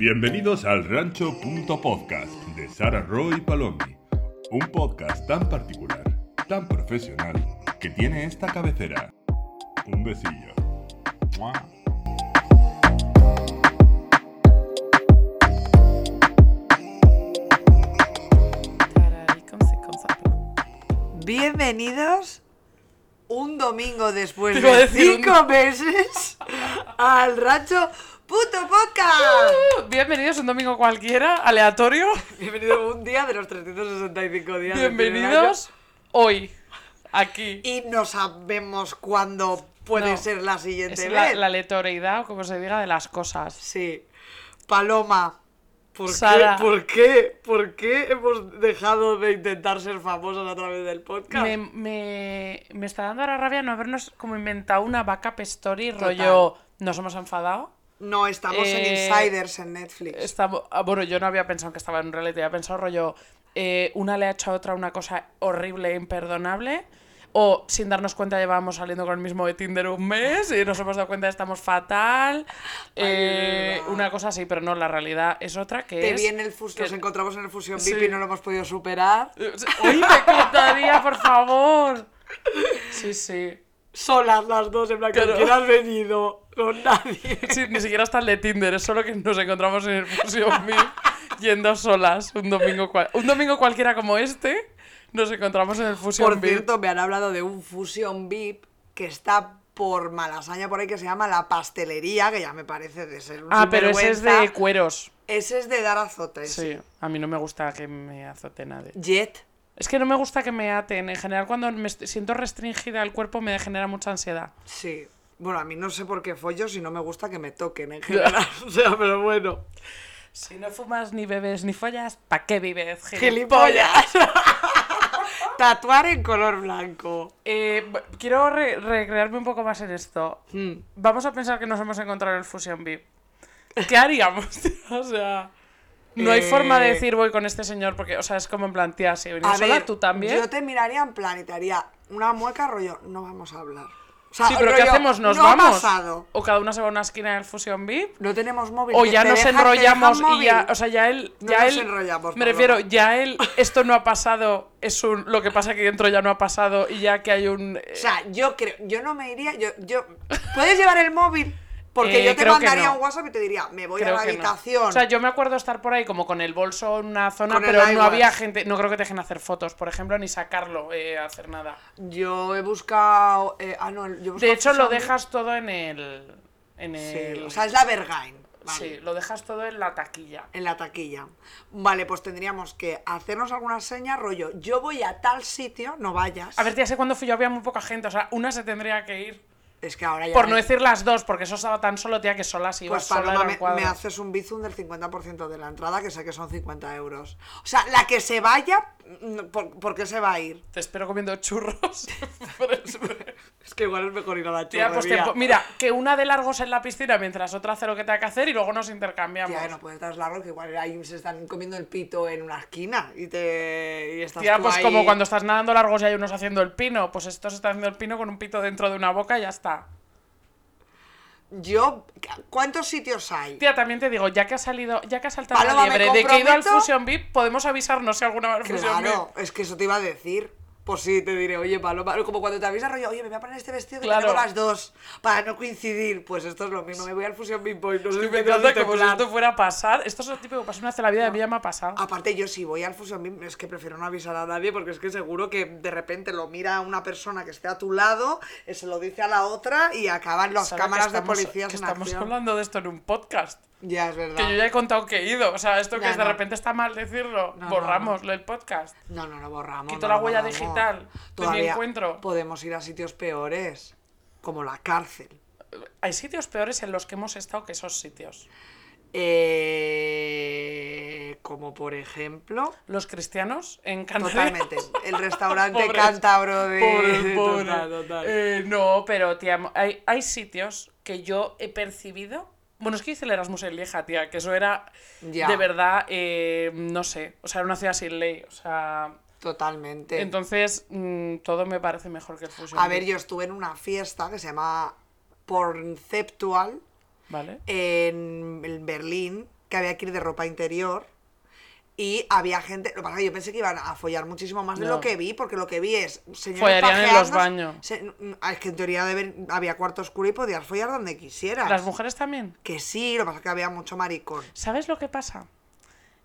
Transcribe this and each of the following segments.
Bienvenidos al Rancho.podcast de Sara Roy Palomi. Un podcast tan particular, tan profesional, que tiene esta cabecera. Un besillo. ¡Mua! Bienvenidos un domingo después de cinco meses al rancho puto podcast. Bienvenidos un domingo cualquiera, aleatorio. Bienvenido un día de los 365 días. Bienvenidos hoy, aquí. Y no sabemos cuándo puede No, ser la siguiente Es la, vez. la aleatoriedad, o como se diga, de las cosas. Sí. Paloma. ¿Por Sara. qué, ¿Por qué? ¿Por qué hemos dejado de intentar ser famosos a través del podcast? Me, me, me está dando ahora rabia no habernos como inventado una backup story, Total. rollo, nos hemos enfadado. No, estamos en Eh, Insiders en Netflix. Estamos, ah, bueno, yo no había pensado que estaba en un reality, había pensado rollo, eh, una le ha hecho a otra una cosa horrible e imperdonable, o sin darnos cuenta llevábamos saliendo con el mismo de Tinder un mes y nos hemos dado cuenta que estamos fatal, eh, una cosa así, pero no, la realidad es otra que Te es... vi en el fus- que- nos encontramos en el Fusion Sí. VIP y no lo hemos podido superar. ¡Uy, me contaría, por favor! Sí, sí. Solas las dos, en plan, Claro. ¿con quién has venido? Con nadie. Sí, ni siquiera está el de Tinder, es solo que nos encontramos en el Fusion VIP yendo solas un domingo, cual- un domingo cualquiera como este. Nos encontramos en el Fusion Por cierto, me han hablado de un Fusion VIP que está por Malasaña por ahí que se llama La Pastelería, que ya me parece de ser un Ah, pero ese es de cueros. Ese es de dar azotes. Sí, a mí no me gusta que me azote nadie. Jet. Es que no me gusta que me aten. En general, cuando me siento restringida el cuerpo, me genera mucha ansiedad. Sí. Bueno, a mí no sé por qué follo si no me gusta que me toquen en general. o sea, pero bueno. Si no fumas, ni bebes, ni follas, ¿pa' qué vives, ¡Gilipollas! Tatuar en color blanco. Eh, quiero re- recrearme un poco más en esto. Hmm. Vamos a pensar que nos hemos encontrado en el Fusion VIP. ¿Qué haríamos? tío? o sea, no hay Eh, forma de decir voy con este señor porque, o sea, es como en plan, tía, si venís A sola, ver, tú también. Yo te miraría en plan y te haría una mueca rollo, no vamos a hablar. O sea, Sí, pero ¿qué hacemos? ¿Nos no vamos? O cada una se va a una esquina del Fusion VIP. No tenemos móvil. O que ya nos enrollamos y ya, o sea, ya él, No ya nos él, enrollamos, me refiero, ya él, esto no ha pasado, es un, lo que pasa aquí dentro ya no ha pasado y ya que hay un... eh, O sea, yo creo, yo no me iría, yo, yo, ¿puedes llevar el móvil? Porque Eh, yo te creo que mandaría no. un WhatsApp y te diría, me voy a la no. habitación. O sea, yo me acuerdo estar por ahí como con el bolso en una zona, Con pero no había gente, no creo que te dejen hacer fotos, por ejemplo, ni sacarlo, eh, hacer nada. Yo he buscado, eh, ah no, yo he buscado De hecho, lo dejas todo en el... En Sí, o sea, es la Bergain. Vale. Sí, lo dejas todo en la taquilla. En la taquilla. Vale, pues tendríamos que hacernos alguna seña, rollo, yo voy a tal sitio, no vayas. A ver, tía, sé cuando fui yo había muy poca gente, o sea, una se tendría que ir. Es que ahora ya... Por no decir las dos, porque eso estaba tan solo, tía, que sola si ibas Pues sola Paloma, me, me haces un bizum del 50% de la entrada, que sé que son 50 euros. O sea, la que se vaya, mm, ¿por, por qué se va a ir? Te espero comiendo churros. Es que igual es mejor ir a la Tía, pues churrería. mira, que una de largos en la piscina mientras otra hace lo que tenga que hacer y luego nos intercambiamos. Tía, no puedes traslarlo, que igual ahí se están comiendo el pito en una esquina y te y estás Tía, pues ahí- como cuando estás nadando largos y hay unos haciendo el pino, pues estos están haciendo el pino con un pito dentro de una boca y ya está. Yo, ¿cuántos sitios hay? Tía, también te digo, ya que ha salido, ya que ha saltado Paloma, la liebre de que he ido al Fusion VIP, podemos avisarnos si alguna al Fusion VIP. Claro, es que eso te iba a decir. Pues sí, te diré, oye, Paloma, como cuando te avisa rollo, oye, me voy a poner este vestido que Claro. tengo las dos, para no coincidir. Pues esto es lo mismo, me voy al Fusion Beat Boy, no sé Me si me encanta como si plan. esto fuera a pasar. Esto es lo típico que pasa una vez en la vida, a mí ya me ha pasado. Aparte, yo si voy al Fusion Beat, es que prefiero no avisar a nadie porque es que seguro que de repente lo mira una persona que esté a tu lado, eh, se lo dice a la otra y acaban las ¿Sabes que cámaras de policías que en estamos acción. hablando de esto en un podcast. Ya, es verdad. Que yo ya he contado que he ido. O sea, esto que es de no. repente está mal decirlo. No, no, Borramos el podcast. No, no, no borramos. Quito la huella borramos. digital de mi encuentro. Podemos ir a sitios peores, como la cárcel. Hay sitios peores en los que hemos estado que esos sitios. Eh, como por ejemplo. Los cristianos en Canarias. Totalmente. El restaurante Pobres. cántabro de. Pobre, pobre. Total, total. Eh, no, pero tía, hay, hay sitios que yo he percibido. Bueno, es que hice el Erasmus en Lieja, tía, que eso era Ya. de verdad, eh, no sé, o sea, era una ciudad sin ley, o sea, Totalmente. entonces mm, todo me parece mejor que el Fusion. A ver, yo estuve en una fiesta que se llama Pornceptual ¿Vale? en, en Berlín que había que ir de ropa interior. Y había gente, lo que pasa es que yo pensé que iban a follar muchísimo más de No. lo que vi, porque lo que vi es señores Follarían en los baños. se- es que en teoría deben- había cuarto oscuro y podías follar donde quisieras. Las mujeres también. Que sí, lo que pasa es que había mucho maricón. ¿Sabes lo que pasa?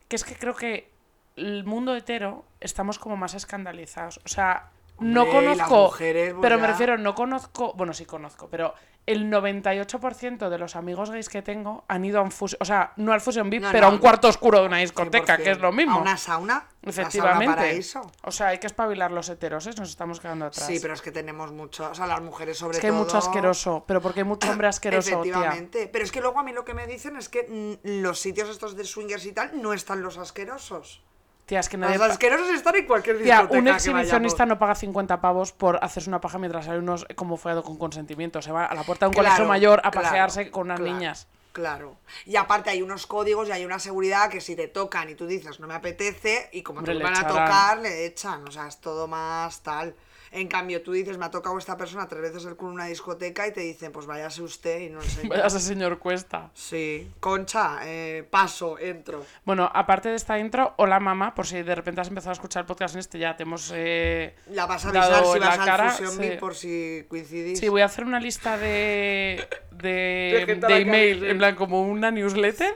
Que es que creo que el mundo hetero estamos como más escandalizados. O sea, no conozco. mujeres, pues pero me refiero, no conozco. Bueno, sí conozco, pero el 98% de los amigos gays que tengo han ido a un fusion. O sea, no al Fusion VIP, No, pero a un cuarto oscuro de una discoteca, 100%. que es lo mismo. A una sauna. Efectivamente. O sea, hay que espabilar los heteros, ¿eh? Nos estamos quedando atrás. Sí, pero es que tenemos mucho, o sea, las mujeres sobre es que hay todo. mucho asqueroso. Pero porque hay mucho hombre asqueroso, tía. Efectivamente. Pero es que luego a mí lo que me dicen es que mm, los sitios estos de swingers y tal no están los asquerosos. Tía, es que nadie. Los asquerosos están en cualquier Tía, un exhibicionista no paga 50 pavos por hacerse una paja mientras hay unos como follado con consentimiento. Se va a la puerta de un Claro, colegio mayor a claro, pasearse con unas claro, niñas. Claro. Y aparte hay unos códigos y hay una seguridad que si te tocan y tú dices no me apetece y como Hombre, te le van a tocar, le echan. O sea, es todo más tal. En cambio, tú dices, me ha tocado esta persona tres veces el culo en una discoteca y te dicen, pues váyase usted y no sé. Vaya ese señor Cuesta. Sí. Concha, eh, paso, entro. Bueno, aparte de esta intro, hola mamá, por si de repente has empezado a escuchar el podcast en este, ya te hemos... eh, La vas a avisar si vas la al cara, Fusion sí. Beat por si coincidís. Sí, voy a hacer una lista de, De de, email, en plan como una newsletter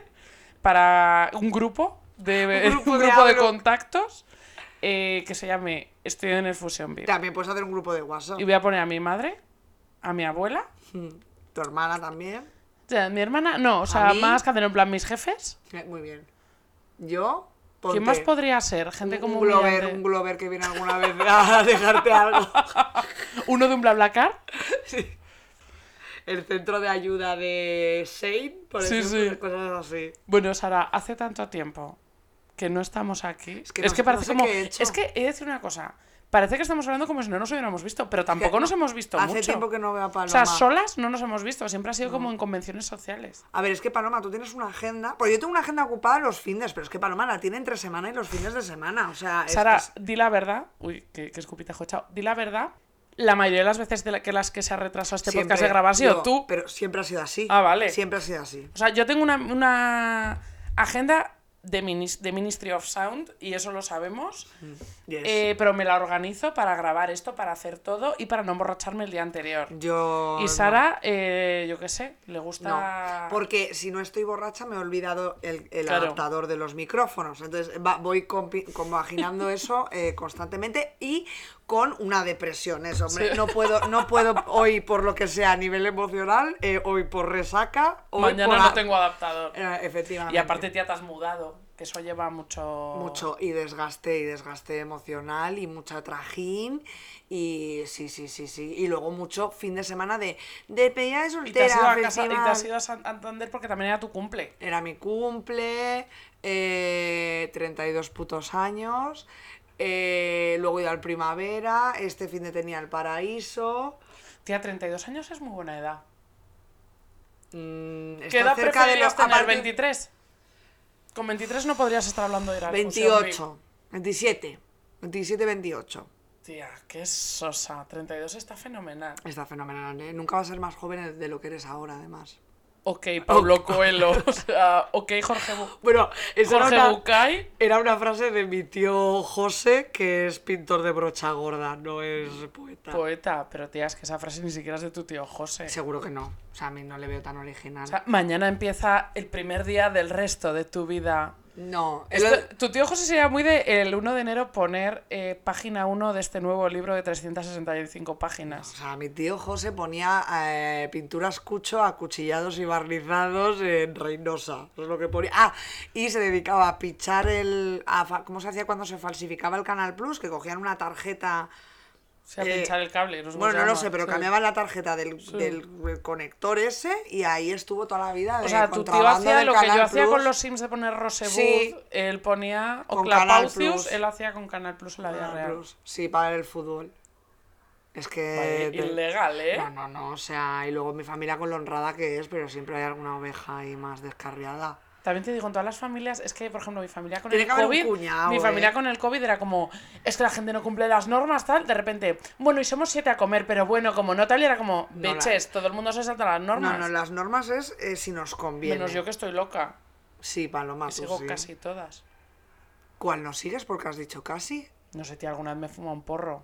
para un grupo de, Un grupo un de grupo de hablo. contactos eh, que se llame Estoy en el Fusion Beat. También puedes hacer un grupo de WhatsApp. Y voy a poner a mi madre, a mi abuela, Tu hermana también. o sea, mi hermana, no, o sea, más que en plan mis jefes. Eh, Muy bien. Yo. ¿Quién ponte más podría ser? Gente un, como un Glover, un Glover que viene alguna vez a dejarte algo. Uno de un BlaBlaCar. El centro de ayuda de Shane, por Sí, ejemplo, sí. cosas así. Bueno, Sara, hace tanto tiempo que no estamos aquí. Es que que, no sé- parece no sé como. he. Es que he de decir una cosa. Parece que estamos hablando como si no nos hubiéramos visto, pero tampoco no, nos hemos visto hace mucho. tiempo que no veo a O sea, Paloma. solas no nos hemos visto, siempre ha sido como en convenciones sociales. A ver, es que Paloma, tú tienes una agenda. Pues yo tengo una agenda ocupada los fines, pero es que Paloma la tiene entre semana y los fines de semana. O sea, es- Sara, es- di la verdad. Uy, qué, qué escupitajo echado. Di la verdad. La mayoría de las veces de la- que las que se ha retrasado este siempre- podcast de grabar ha sido yo, tú. Pero siempre ha sido así. Ah, vale. Siempre ha sido así. O sea, yo tengo una, una agenda de, minis- de Ministry of Sound y eso lo sabemos. Yes. Eh, pero me la organizo para grabar esto, para hacer todo y para no emborracharme el día anterior. Yo. Y no. Sara, eh, yo qué sé, le No, gusta... porque si no estoy borracha me he olvidado el, el Claro. adaptador de los micrófonos. Entonces va- voy compaginando eso eh, constantemente y con una depresión. Eso, hombre, Sí. no puedo, no puedo hoy por lo que sea a nivel emocional, eh, hoy por resaca, hoy Mañana por no a- tengo adaptador. Eh, efectivamente. Y aparte, tía, te has mudado, que eso lleva mucho... mucho y desgaste y desgaste emocional y mucha trajín y sí sí sí sí y luego mucho fin de semana de de pedida de Y te has ido soltera a casa, y te has ido a Santander porque también era tu cumple. Era mi cumple, eh, 32 putos años. Eh, luego he ido al primavera. Este fin de tenía el paraíso. Tía, 32 años es muy buena edad. mm, ¿Qué edad cerca de preferirías los tener? aparte- 23. Con 23 no podrías estar hablando de ir Beat. 28, 27, 27, 28. Tía, qué sosa. 32 está fenomenal. Está fenomenal, ¿eh? Nunca vas a ser más joven de lo que eres ahora, además. Ok, Pablo Coelho. O sea, ok, Jorge, Bu- Bueno, esa Jorge era, una, Bucay. era una frase de mi tío José, que es pintor de brocha gorda, no es poeta. Poeta, pero tía, es que esa frase ni siquiera es de tu tío José. Seguro que no. O sea, a mí no le veo tan original. O sea, mañana empieza el primer día del resto de tu vida. No, tu tío José sería muy de el 1 de enero poner eh, página 1 de este nuevo libro de 365 O páginas. sea, mi tío José ponía eh, pinturas cucho, acuchillados y barnizados en Reynosa. Eso es lo que ponía. Ah, y se dedicaba a pichar el. a ¿Cómo se hacía cuando se falsificaba el Canal Plus? Que cogían una tarjeta. O sea, eh, pinchar el cable. No sé bueno, no lo sé, pero Sí. cambiaban la tarjeta del, del conector ese y ahí estuvo toda la vida. De O sea, tu tío hacía lo que yo hacía con los Sims de poner Rosebud, Sí. él ponía o Con Canal Clapaucius, Plus. él hacía con Canal Plus en la vida real. Sí, para el fútbol. Es que. Vale, de- ilegal, ¿eh? No, no, no. O sea, y luego mi familia con lo honrada que es, pero siempre hay alguna oveja ahí más descarriada. También te digo, en todas las familias, es que, por ejemplo, mi familia con Tiene el COVID, cuñado, mi ¿eh? familia con el COVID era como, es que la gente no cumple las normas, tal, de repente, bueno, y somos siete a comer, pero bueno, como no tal, y era como, No la- bitches, todo el mundo se salta las normas. No, no, las normas es eh, si nos conviene. Menos yo que estoy loca. Sí, Paloma, tú sigo sí. casi todas. ¿Cuál no sigues? Porque has dicho casi. No sé, tía, alguna vez me fuma un porro.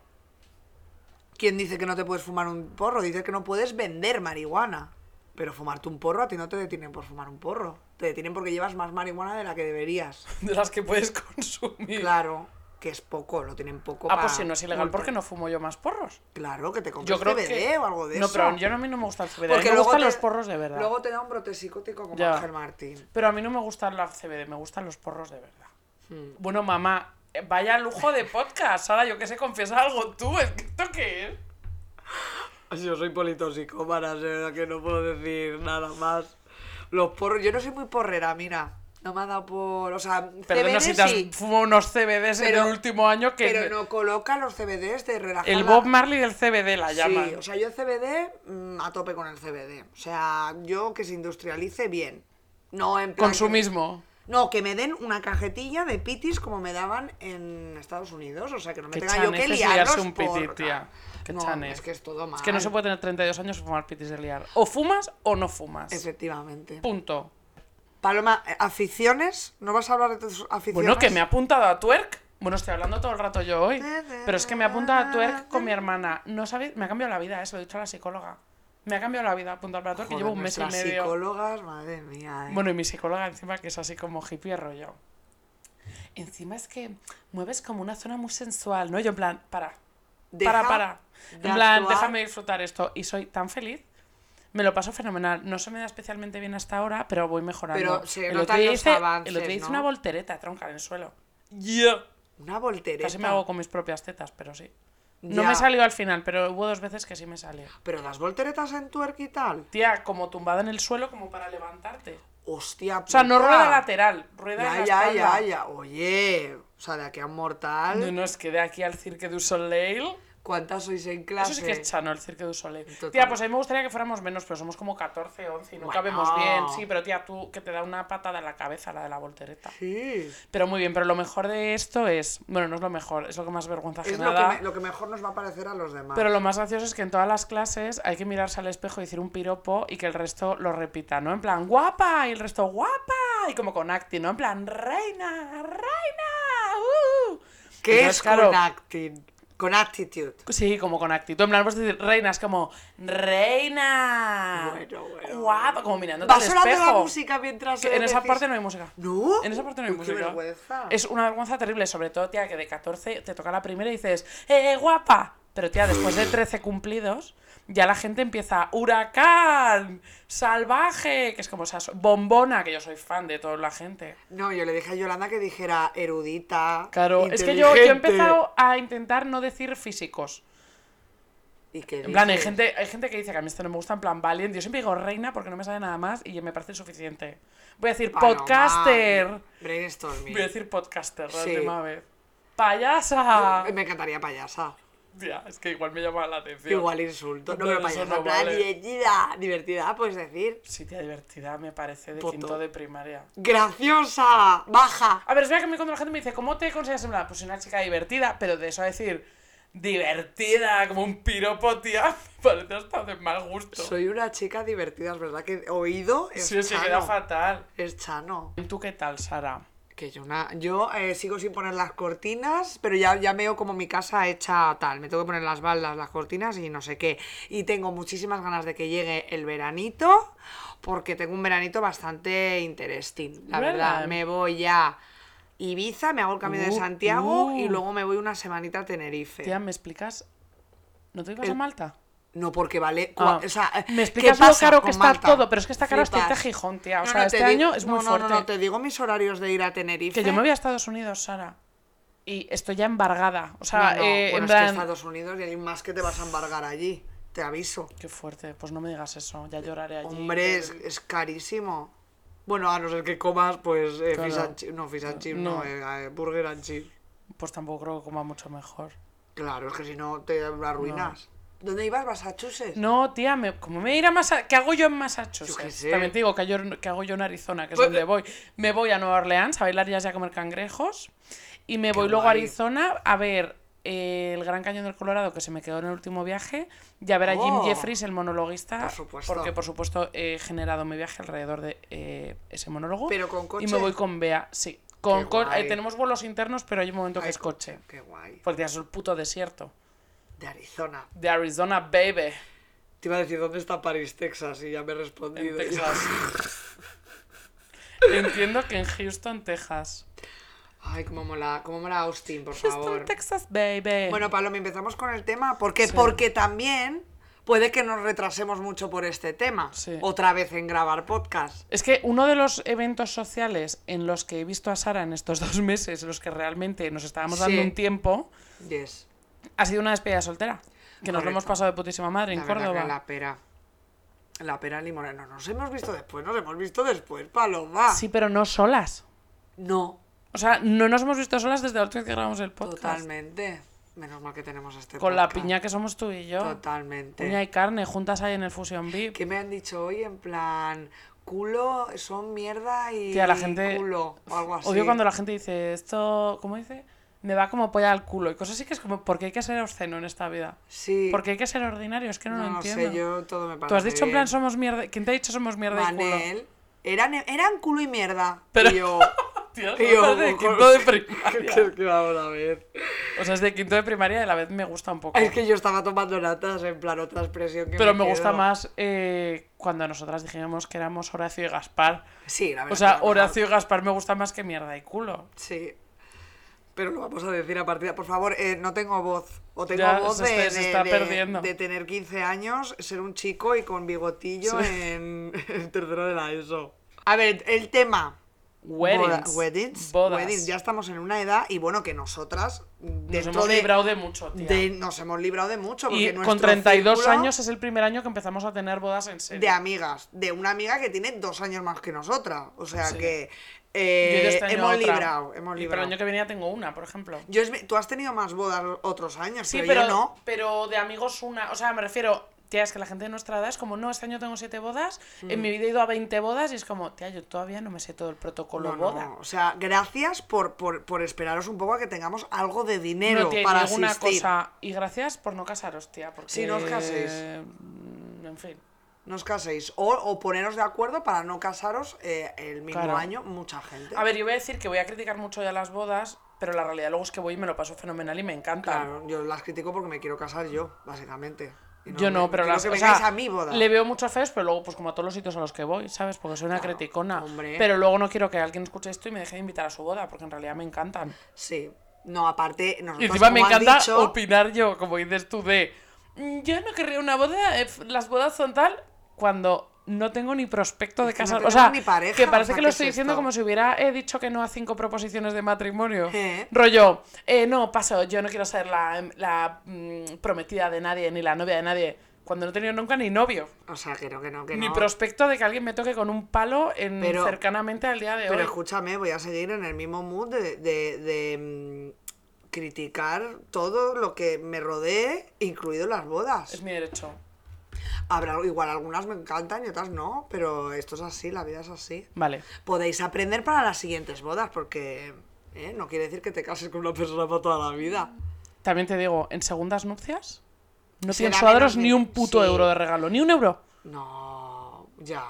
¿Quién dice que no te puedes fumar un porro? Dice que no puedes vender marihuana. Pero fumarte un porro a ti no te detienen por fumar un porro. Te detienen porque llevas más marihuana de la que deberías. De las que puedes consumir. Claro, que es poco, lo tienen poco. Ah, pues si no es ilegal, ¿por qué no fumo yo más porros? Claro, que te compres Yo creo CBD que... o algo de no, eso. pero yo no- a mí no me gusta el CBD. a mí Porque me gustan te- los porros de verdad. Luego te da un brote psicótico como Ya. Ángel Martín. Pero a mí no me gusta la CBD, me gustan los porros de verdad. Hmm. Bueno, mamá, eh, vaya lujo de podcast. Ahora yo que sé, confiesa algo tú. ¿es que ¿Esto qué es? Yo soy politoxicómana, de verdad que no puedo decir nada más. Los porros, yo no soy muy porrera, mira. No me ha dado por. O sea, Perdona CBD si te has sí, fumado unos CBDs en el último año que pero no coloca los CBDs de relajar. el Bob Marley del CBD la Sí, llaman. o sea, yo CBD mm, a tope con el CBD. O sea, yo que se industrialice bien. No en plan. Consumismo. No, que me den una cajetilla de pitis como me daban en Estados Unidos. O sea, que no me Que tenga yo que liarlos un por- tía. Que no, es que es todo mal. Es que no se puede tener 32 años y fumar pitis de liar. O fumas o no fumas. Efectivamente. Punto. Paloma, eh, aficiones. ¿No vas a hablar de tus aficiones? Bueno, que me ha apuntado a twerk. Bueno, estoy hablando todo el rato yo hoy. Pero es que me ha apuntado a twerk con mi hermana. No sabéis, me ha cambiado la vida, eso lo he dicho a la psicóloga. Me ha cambiado la vida apuntar a twerk que llevo un mes y nuestras medio. psicólogas, madre mía. eh. Bueno, y mi psicóloga encima que es así como hippie rollo. Encima es que mueves como una zona muy sensual, ¿no? Yo en plan, para. Deja para, para. De En plan, actuar. déjame disfrutar esto. Y soy tan feliz. Me lo paso fenomenal. No se me da especialmente bien hasta ahora, pero voy mejorando. Pero se el otro día hice, avances, el otro día hice ¿no? una voltereta tronca en el suelo. Yeah. Una voltereta. Casi me hago con mis propias tetas, pero sí. No Ya. me salió al final, pero hubo dos veces que sí me salió. Pero das volteretas en twerk y tal. Tía, como tumbada en el suelo, como para levantarte. Hostia, O sea, no puta. rueda lateral, rueda en Ya, la ya, ya, ya. Oye, o sea, de aquí a un mortal. No, no, es que de aquí al Cirque du Soleil. ¿Cuántas sois en clase? Eso sí que es chano, el Cirque du Soleil. Total. Tía, pues a mí me gustaría que fuéramos menos, pero somos como 14, 11 y no Bueno. cabemos bien. Sí, pero tía, tú que te da una patada en la cabeza, la de la voltereta. Sí. Pero muy bien, pero lo mejor de esto es. Bueno, no es lo mejor, es lo que más vergüenza Es lo que, me- lo que mejor nos va a parecer a los demás. Pero lo más gracioso es que en todas las clases hay que mirarse al espejo y decir un piropo y que el resto lo repita, ¿no? En plan, guapa, y el resto, guapa, y como con acting, ¿no? En plan, reina, reina, uh. ¿Qué Entonces, es claro, con acting? Con actitud. Sí, como con actitud. En plan, puedes decir reina, es como reina. Bueno, bueno, Guapa, como mirando al espejo. la música mientras Que en esa decís. parte no hay música. ¿No? En esa parte no hay Uy, qué música. vergüenza. Es una vergüenza terrible, sobre todo, tía, que de 14 te toca la primera y dices, ¡eh, guapa! Pero, tía, después de 13 cumplidos, ya la gente empieza, ¡huracán! ¡salvaje! Que es como esa bombona, que yo soy fan de toda la gente. No, yo le dije a Yolanda que dijera erudita. Claro, es que yo, yo he empezado a intentar no decir físicos. ¿Y qué En plan, hay gente, hay gente que dice que a mí esto no me gusta, en plan, valiente. Yo siempre digo reina porque no me sale nada más y me parece suficiente. Voy a decir Paloma, podcaster. Brainstorming. Voy a decir podcaster la Sí. última vez. ¡Payasa! Me encantaría payasa. Tía, es que igual me llama la atención. Igual insulto. No, No, eso payasa. no en plan, vale. divertida. Divertida, puedes decir. Sí, tía, divertida me parece de Poto. quinto de primaria. Graciosa. Baja. A ver, es verdad que cuando la gente me dice, ¿cómo te consideras plan? Pues una chica divertida, pero de eso a decir divertida, como un piropo, tía, me parece hasta de mal gusto. Soy una chica divertida, es verdad que oído es Sí, se chano. queda fatal. Es chano. ¿Y tú qué tal, Sara? Que yo, una, yo eh, sigo sin poner las cortinas, pero ya, ya veo como mi casa hecha tal. Me tengo que poner las baldas, las cortinas y no sé qué. Y tengo muchísimas ganas de que llegue el veranito, porque tengo un veranito bastante interesting. La ¿Verdad? verdad, me voy ya Ibiza, me hago el camino de Uh, Santiago uh. y luego me voy una semanita a Tenerife. Tía, ¿me explicas? ¿No te ibas a Malta? No, porque vale. Ah, o sea, me ¿qué explicas lo caro que está Malta? todo, pero es que está caro hasta irte a. Gijón, tía. O No, sea, no, este año es muy no, no, fuerte. No, no, te digo mis horarios de ir a Tenerife. Que yo me voy a Estados Unidos, Sara. Y estoy ya embargada. O sea, eh, bueno, en es que plan. Estados Unidos y hay más que te vas a embargar allí. Te aviso. Qué fuerte. Pues no me digas eso. Ya lloraré allí. Hombre, es, es carísimo. Bueno, a no ser que comas, pues, eh, Claro. fish and chip- no, fish and chip, no, No. eh, eh, burger and chip. Pues tampoco creo que coma mucho mejor. Claro, es que si no te arruinas. ¿Dónde ibas? ¿Massachusetts? No, tía, me, como me ir a Massachusetts. ¿Qué hago yo en Yo qué Massachusetts? sé. También te digo que, yo, que hago yo en Arizona, que es Pues- donde voy. Me voy a Nueva Orleans a bailar jazz y a comer cangrejos. Y me voy luego a. Arizona a ver eh, el Gran Cañón del Colorado, que se me quedó en el último viaje, y a ver a Jim Oh. Jeffries, el monologuista, Por supuesto. porque por supuesto he generado mi viaje alrededor de eh, ese monólogo. Pero con coche. Y me voy con Bea, sí. Con Qué co- guay. eh, tenemos vuelos internos, pero hay un momento que es coche. Qué guay. Porque es el puto desierto. De Arizona. De Arizona, baby. Te iba a decir, ¿dónde está París, Texas? Y ya me he En respondido. Texas. Entiendo que en Houston, Texas. Ay, cómo mola, cómo mola Austin, por Houston, favor. Texas, baby. Bueno, Paloma, empezamos con el tema. ¿Por qué? Sí. Porque también puede que nos retrasemos mucho por este tema. Sí. Otra vez en grabar podcast. Es que uno de los eventos sociales en los que he visto a Sara en estos dos meses, en los que realmente nos estábamos dando Sí. un tiempo, Yes. Ha sido una despedida soltera. Que nos lo hemos pasado de putísima madre en La Córdoba. que la pera. La pera limonera. No nos hemos visto después, nos hemos visto después, Paloma. Sí, pero no solas. No, O sea, no nos hemos visto solas desde la última vez que grabamos el podcast. totalmente. Menos mal que tenemos este Con la piña que somos tú y yo. Totalmente. Piña y carne, juntas ahí en el Fusion VIP. ¿Qué me han dicho hoy? En plan, culo, son mierda y Tía, la gente- culo, o algo así. Odio cuando la gente dice esto, ¿cómo dice? Me va como polla al culo. Y cosas así que es como, ¿por qué hay que ser obsceno en esta vida? Sí. ¿Por qué hay que ser ordinario? Es que no, no, lo entiendo. sé, yo todo me parece Tú has dicho en plan somos mierda. ¿Quién te ha dicho somos mierda y culo? Manel, eran, eran culo y mierda. Pero- Y yo, Tío, y yo, de quinto de ¿qué- primaria. qué- qué vamos a ver? O sea, es de quinto de primaria y a la vez me gusta un poco. Es que yo estaba tomando latas, en plan otra expresión que Pero me gusta más eh, cuando nosotras dijimos que éramos Horacio y Gaspar. Sí, la verdad. O sea, Horacio y Gaspar me gusta más que mierda y culo. Sí. Pero lo vamos a decir a partir de... Por favor, eh, no tengo voz. O tengo Ya, voz se de, se está de- perdiendo. de tener 15 años, ser un chico y con bigotillo Sí. en, en tercero de la ESO. A ver, el tema. Weddings. Boda- weddings. Bodas. weddings. Ya estamos en una edad y bueno, que nosotras Nos hemos de, librado de mucho, tía. de- Nos hemos librado de mucho. Porque y con nuestro 32 círculo años es el primer año que empezamos a tener bodas en serio. De amigas. De una amiga que tiene dos años más que nosotras. O sea Sí. que... Eh, este hemos otra. librado. Hemos Y para librado. el año que venía tengo una, por ejemplo. Yo es- tú has tenido más bodas otros años, Sí, pero, pero, yo no. pero de amigos una. O sea, me refiero. Tía, es que la gente de nuestra edad es como, no, este año tengo siete bodas, Mm. en mi vida he ido a 20 bodas y es como, tía, yo todavía no me sé todo el protocolo No, no, boda. O sea, gracias por, por, por esperaros un poco a que tengamos algo de dinero no, tía, para asistir. cosa. Y gracias por no casaros, tía. Porque, Sí, no os caséis. mm, En fin. No os caséis. O, o poneros de acuerdo para no casaros eh, el mismo Claro. año mucha gente. A ver, yo voy a decir que voy a criticar mucho ya las bodas, pero la realidad luego es que voy y me lo paso fenomenal y me encanta. Claro, yo las critico porque me quiero casar yo, básicamente. Y Yo no, pero las que o sea, a mi boda. Le veo muchos feos, pero luego, pues como a todos los sitios a los que voy, ¿sabes? Porque soy una Claro, criticona. hombre. Pero luego no quiero que alguien escuche esto y me deje de invitar a su boda, porque en realidad me encantan. Sí. No, aparte, Y nosotros encima me encanta dicho, opinar yo, como dices tú, de "Mm, yo no querría una boda, eh, las bodas son tal, cuando no tengo ni prospecto de que no o sea, pareja, que o parece sea, que ¿qué lo es estoy diciendo esto? como si hubiera eh, dicho que no a cinco proposiciones de matrimonio. ¿Eh? Rollo, eh, no, paso, yo no quiero ser la, la, mm, prometida de nadie, ni la novia de nadie, cuando no he tenido nunca ni novio. O sea, que no, que no, que Ni no. prospecto de que alguien me toque con un palo en Pero- cercanamente al día de Pero hoy. escúchame, voy a seguir en el mismo mood de, de- de, mm, criticar todo lo que me rodee, incluido las bodas. Es mi derecho. Habrá igual algunas me encantan y otras no, pero esto es así, la vida es así. Vale. Podéis aprender para las siguientes bodas, porque ¿eh? no quiere decir que te cases con una persona para toda la vida. También te digo, en segundas nupcias no pienso daros ni un puto sí. euro de regalo, ni un euro. No, ya.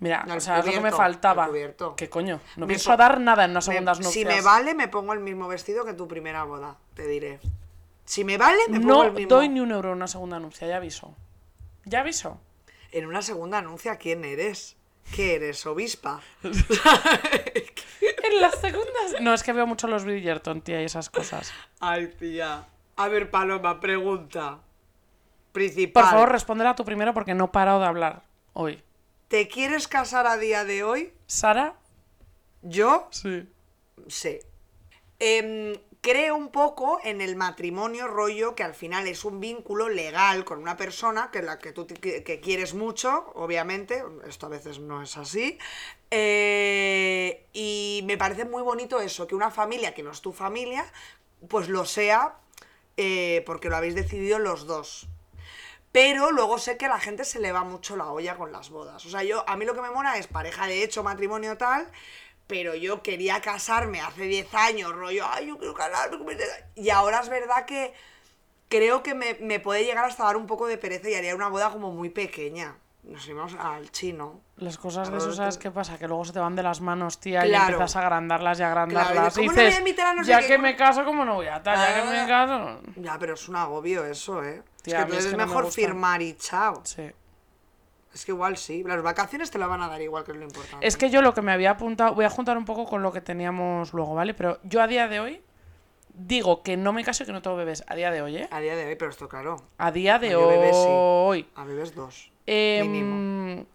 Mira, No, o sea, es lo que me faltaba. ¿Qué coño? No Me pienso dar nada en unas Me- segundas si nupcias. me vale, me pongo el mismo vestido que tu primera boda, te diré. Si me vale, me pongo no el mismo. doy ni un euro en una segunda nupcia, ya aviso. Ya aviso. En una segunda anuncia quién eres. ¿Qué eres, obispa? En las segundas. No, es que veo mucho los Bridgerton, tía, y esas cosas. Ay, tía. A ver, Paloma, pregunta. Principal. Por favor, responder a tu primero porque no he parado de hablar hoy. ¿Te quieres casar a día de hoy? ¿Sara? Yo Sí. Sí. Em, creo un poco en el matrimonio rollo que al final es un vínculo legal con una persona que la que tú que quieres mucho, obviamente, esto a veces no es así. eh, y me parece muy bonito eso, que una familia que no es tu familia, pues lo sea eh, porque lo habéis decidido los dos. Pero luego sé que a la gente se le va mucho la olla con las bodas. O sea, yo, a mí lo que me mola es pareja de hecho, matrimonio tal, pero yo quería casarme hace 10 años, rollo, ay, yo quiero casarme. con mis diez años". Y ahora es verdad que creo que me, me puede llegar hasta dar un poco de pereza y haría una boda como muy pequeña. Nos íbamos al chino. Las cosas de eso, ¿sabes qué pasa? Que luego se te van de las manos, tía, y empiezas a agrandarlas y agrandarlas. Claro, y de, y ¿cómo no voy a no sé ya qué? que ¿Cómo- me caso, ¿cómo no voy a tal? Ya que Ah. me caso... Ya, pero es un agobio eso, ¿eh? Tía, es que es entonces que es no me mejor firmar y chao. Sí. Es que igual sí, las vacaciones te la van a dar igual que es lo importante. Es que yo lo que me había apuntado, voy a juntar un poco con lo que teníamos luego, ¿vale? Pero yo a día de hoy digo que no me caso y que no tengo bebés. A día de hoy, ¿eh? A día de hoy, pero esto claro. A día de Yo bebés sí. hoy. A bebés dos. Em, Mínimo.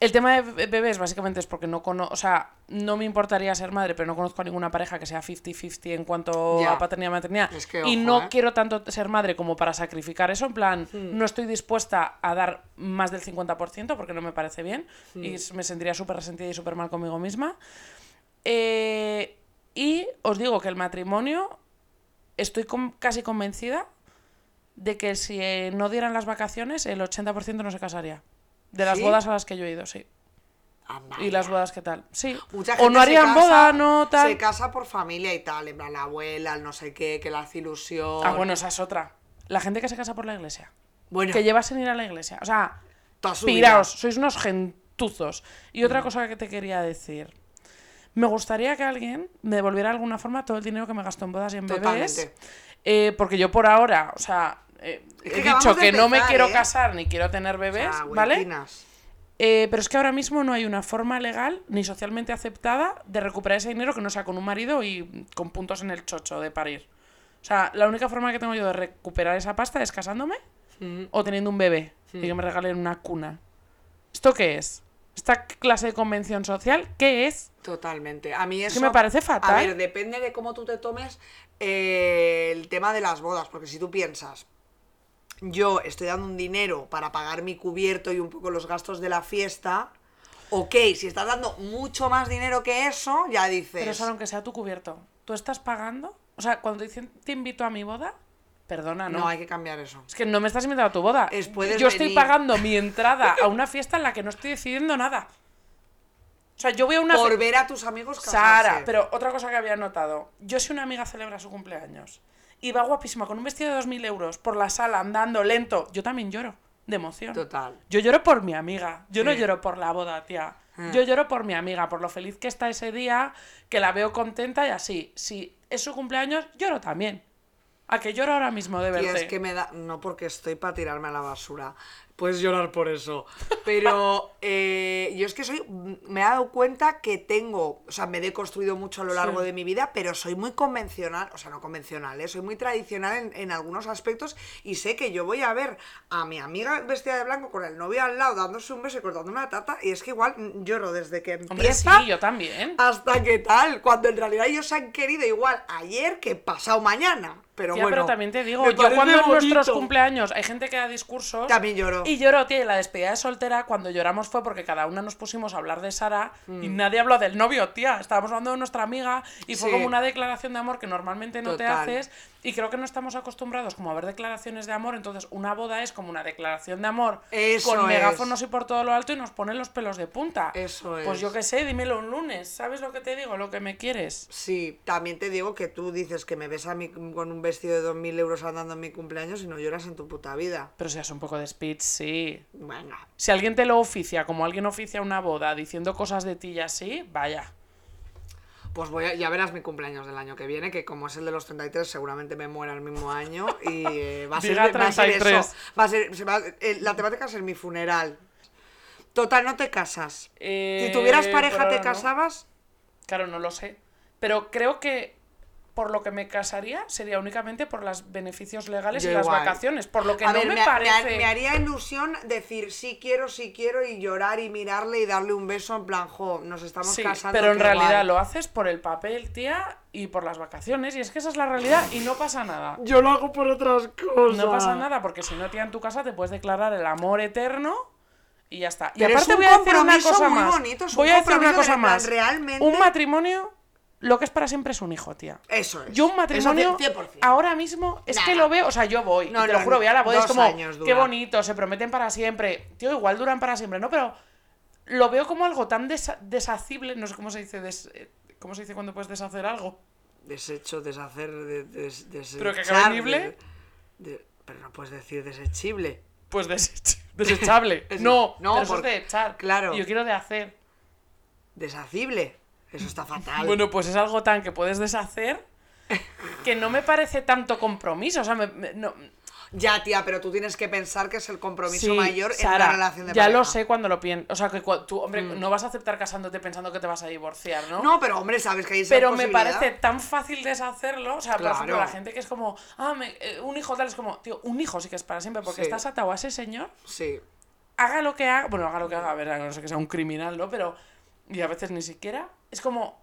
El tema de be- bebés básicamente es porque no conozco, o sea, no me importaría ser madre, pero no conozco a ninguna pareja que sea 50-50 en cuanto a paternidad y maternidad. Es que, y no ¿eh? quiero tanto ser madre como para sacrificar eso, en plan, Hmm. no estoy dispuesta a dar más del 50% porque no me parece bien Hmm. y me sentiría súper resentida y súper mal conmigo misma. Eh, y os digo que el matrimonio, estoy con- casi convencida de que si eh, no dieran las vacaciones, el 80% no se casaría. De las ¿Sí? bodas a las que yo he ido, sí. Y las bodas, ¿qué tal? Sí. Mucha o no harían casa- boda, no tal. Se casa por familia y tal, en plan la abuela, el no sé qué, que le hace ilusión. Ah, bueno, esa es otra. La gente que se casa por la iglesia. Bueno, Que lleva sin ir a la iglesia. O sea, piraos, sois unos gentuzos. Y otra cosa que te quería decir. Me gustaría que alguien me devolviera de alguna forma todo el dinero que me gastó en bodas y en bebés. Totalmente. Eh, porque yo por ahora, o sea, eh, Es he dicho que no me quiero ¿eh? casar ni quiero tener O bebés, sea, ¿vale? Eh, pero es que ahora mismo no hay una forma legal ni socialmente aceptada de recuperar ese dinero que no sea con un marido y con puntos en el chocho de parir. O sea, la única forma que tengo yo de recuperar esa pasta es casándome Mm. o teniendo un bebé y que me regalen una cuna. ¿Esto qué es? ¿Esta clase de convención social qué es? Totalmente. A mí eso. que me parece fatal. A ver, depende de cómo tú te tomes eh, el tema de las bodas, porque si tú piensas, yo estoy dando un dinero para pagar mi cubierto y un poco los gastos de la fiesta. Ok, si estás dando mucho más dinero que eso, ya dices. Pero solo aunque sea tu cubierto. ¿Tú estás pagando? O sea, cuando dicen te invito a mi boda, perdona, ¿no? no, hay que cambiar eso. Es que no me estás invitando a tu boda. Es, yo estoy pagando mi entrada a una fiesta en la que no estoy decidiendo nada. O sea, yo voy a una Por ver a tus amigos casarse. Sara, pero otra cosa que había notado. Yo si una amiga celebra su cumpleaños y va guapísima con un vestido de 2.000 euros por la sala andando lento, yo también lloro de emoción. Total. Yo lloro por mi amiga. Yo no lloro por la boda, tía. Ah. Yo lloro por mi amiga, por lo feliz que está ese día, que la veo contenta y así. Si es su cumpleaños, lloro también. A que lloro ahora mismo de Tía, verte. es que me da. No porque estoy para tirarme a la basura. Puedes llorar por eso. Pero eh, yo es que soy. Me he dado cuenta que tengo. O sea, me he deconstruido mucho a lo largo Sí. de mi vida, pero soy muy convencional. O sea, no convencional, ¿eh? soy muy tradicional en, en algunos aspectos. Y sé que yo voy a ver a mi amiga vestida de blanco con el novio al lado dándose un beso y cortando una tata. Y es que igual lloro desde que Hombre, sí, empieza yo también. hasta que tal. Cuando en realidad ellos se han querido igual ayer que pasado mañana. Pero Tía, bueno. pero también te digo, yo cuando en nuestros cumpleaños hay gente que da discursos. También lloro. Y lloro, tía, y la despedida de soltera, cuando lloramos fue porque cada una nos pusimos a hablar de Sara Mm. y nadie habló del novio, tía. Estábamos hablando de nuestra amiga y fue Sí. como una declaración de amor que normalmente no te haces. Y creo que no estamos acostumbrados como a ver declaraciones de amor. Entonces, una boda es como una declaración de amor Eso con es. megáfonos y por todo lo alto y nos ponen los pelos de punta. Eso Pues es. yo qué sé, dímelo un lunes. ¿Sabes lo que te digo? Lo que me quieres. Sí, también te digo que tú dices que me ves a mí con un vestido de 2.000 euros andando en mi cumpleaños y no lloras en tu puta vida. Pero si haces un poco de speech, sí. Venga. Si alguien te lo oficia, como alguien oficia una boda, diciendo cosas de ti y así, vaya. Pues voy a, ya verás mi cumpleaños del año que viene, que como es el de los 33, seguramente me muera el mismo año y eh, va, a ser, va a ser 33. eso. Va a ser, se va- eh, la temática va a ser mi funeral. Total, no te casas. Eh, si tuvieras pareja, ¿te no. casabas? Claro, no lo sé. Pero creo que por lo que me casaría sería únicamente por los beneficios legales Yo y las vacaciones. Por lo que A no ver, me, parece. me haría ilusión decir sí quiero, sí quiero y llorar y mirarle y darle un beso en plan, jo, nos estamos Sí, casando. pero en realidad guay". lo haces por el papel, tía, y por las vacaciones. Y es que esa es la realidad y no pasa nada. Yo lo hago por otras cosas. No pasa nada, porque si no, tía, en tu casa te puedes declarar el amor eterno y ya está. Y es aparte un voy a decir una cosa muy más. bonito, es un voy a decir una cosa más. realmente- Un matrimonio, lo que es para siempre es un hijo, tía. Eso es. Yo un matrimonio, Eso 100%. ahora mismo, es que lo veo, o sea, yo voy, No, y te lo juro, voy a la boda, es como, qué bonito, se prometen para siempre. Tío, igual duran para siempre, ¿no? Pero lo veo como algo tan deshacible, no sé cómo se dice, des- eh, ¿cómo se dice cuando puedes deshacer algo? Desecho, deshacer, de, des- desechar. Pero que acabe de- pero no puedes decir desechible. Pues desech- desechable. Es- no, no, de echar. claro. Yo quiero de hacer. Deshacible. Eso está fatal. Bueno, pues es algo tan que puedes deshacer que no me parece tanto compromiso. O sea, me- me- no, Ya, tía, pero tú tienes que pensar que es el compromiso Sí, mayor en una relación de ya pareja. Mm. lo sé cuando lo piensas. O sea, que tú, hombre, no vas a aceptar casándote pensando que te vas a divorciar, ¿no? No, pero hombre, sabes que hay esa Pero me parece tan fácil deshacerlo. O sea, por ejemplo, la gente que es como, ah, me- eh, un hijo tal es como, tío, un hijo sí que es para siempre, porque Sí. estás atado a ese señor, Sí. haga lo que haga, bueno, haga lo que haga, a ver, no sé que sea un criminal, ¿no? Pero, y a veces ni siquiera, es como,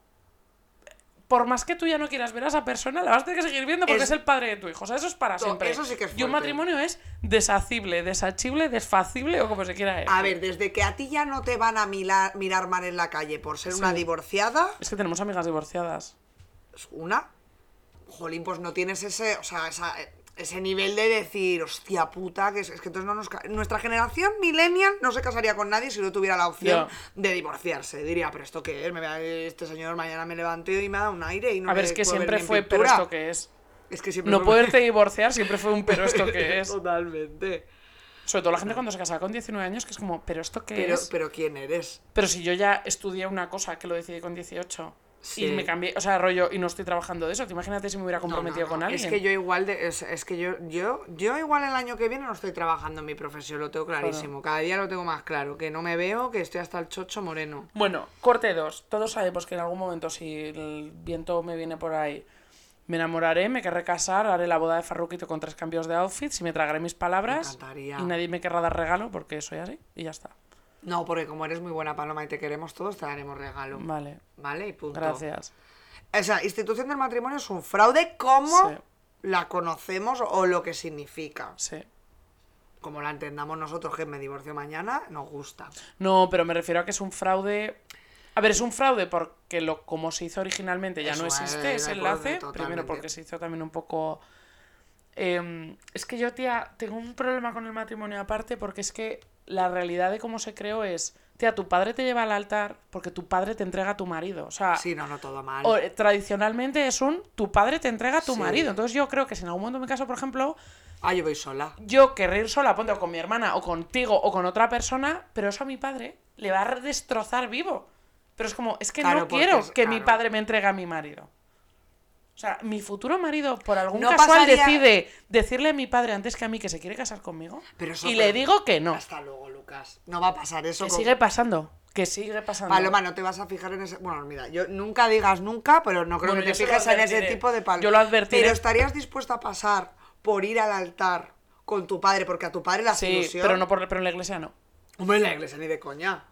por más que tú ya no quieras ver a esa persona, la vas a tener que seguir viendo porque Es- es, el padre de tu hijo. O sea, eso es para siempre. eso sí que es y un matrimonio es deshacible, deshachible, desfacible o como se quiera decir. A ver, desde que a ti ya no te van a mirar, mirar mal en la calle por ser una divorciada, Es que tenemos amigas divorciadas. una. Jolín, pues no tienes ese, o sea, esa- ese nivel de decir, hostia puta, que es, es que entonces no nos. Nuestra generación millennial no se casaría con nadie si no tuviera la opción de divorciarse. Diría, pero esto qué es, me vea este señor mañana me levanto y me da un aire y no A ver, me es que siempre fue, pero pintura". esto que es. Es que siempre No fue- poderte divorciar siempre fue un pero esto que es. Totalmente. Sobre todo la gente cuando se casaba con 19 años, que es como, pero esto qué Pero, es. pero ¿quién eres? Pero si yo ya estudié una cosa que lo decidí con 18 Sí. y me cambié, o sea, rollo, y no estoy trabajando de eso, te imagínate si me hubiera no, comprometido no, con alguien. Es que yo igual de, es, es que yo, yo, yo igual el año que viene no estoy trabajando en mi profesión, lo tengo clarísimo. Cada día lo tengo más claro, que no me veo, que estoy hasta el chocho moreno. Bueno, corte 2. Todos sabemos que en algún momento, si el viento me viene por ahí, me enamoraré, me querré casar, haré la boda de Farruquito con tres cambios de outfits y me tragaré mis palabras. encantaría. y nadie me querrá dar regalo porque soy así y ya está. No, porque como eres muy buena paloma y te queremos todos, te daremos regalo. Vale, ¿Vale? Y punto. gracias. Esa institución del matrimonio es un fraude como Sí. la conocemos o lo que significa. Sí. Como la entendamos nosotros que me divorcio mañana, nos gusta. No, pero me refiero a que es un fraude. A ver, es un fraude porque lo como se hizo originalmente ya no existe eh, ese enlace. totalmente. Primero porque se hizo también un poco. Em, es que yo, tía, tengo un problema con el matrimonio aparte porque es que la realidad de cómo se creó es. Tía, tu padre te lleva al altar porque tu padre te entrega a tu marido. O sea, Sí, no, no, todo mal. o, eh, tradicionalmente es un tu padre te entrega a tu Sí. marido. Entonces yo creo que si en algún momento me caso, por ejemplo, Ah, yo voy sola. yo querré ir sola, ponte o con mi hermana o contigo o con otra persona, pero eso a mi padre le va a destrozar vivo. Pero es como, es que Claro, no quiero es- que mi padre me entregue a mi marido. O sea, mi futuro marido, por algún No casual, pasaría- decide decirle a mi padre antes que a mí que se quiere casar conmigo. Pero eso- y le digo que no. Hasta luego, Lucas. No va a pasar eso. Que con- sigue pasando. Que sigue pasando. Paloma, no te vas a fijar en ese. Bueno, mira, yo nunca digas nunca, pero no creo Bueno, que te fijes en ese tipo de palabras. Yo lo advertiré. Pero estarías dispuesta a pasar por ir al altar con tu padre, porque a tu padre la Sí, ilusión. pero, no por, pero en la iglesia no. Hombre, en la iglesia ni de coña.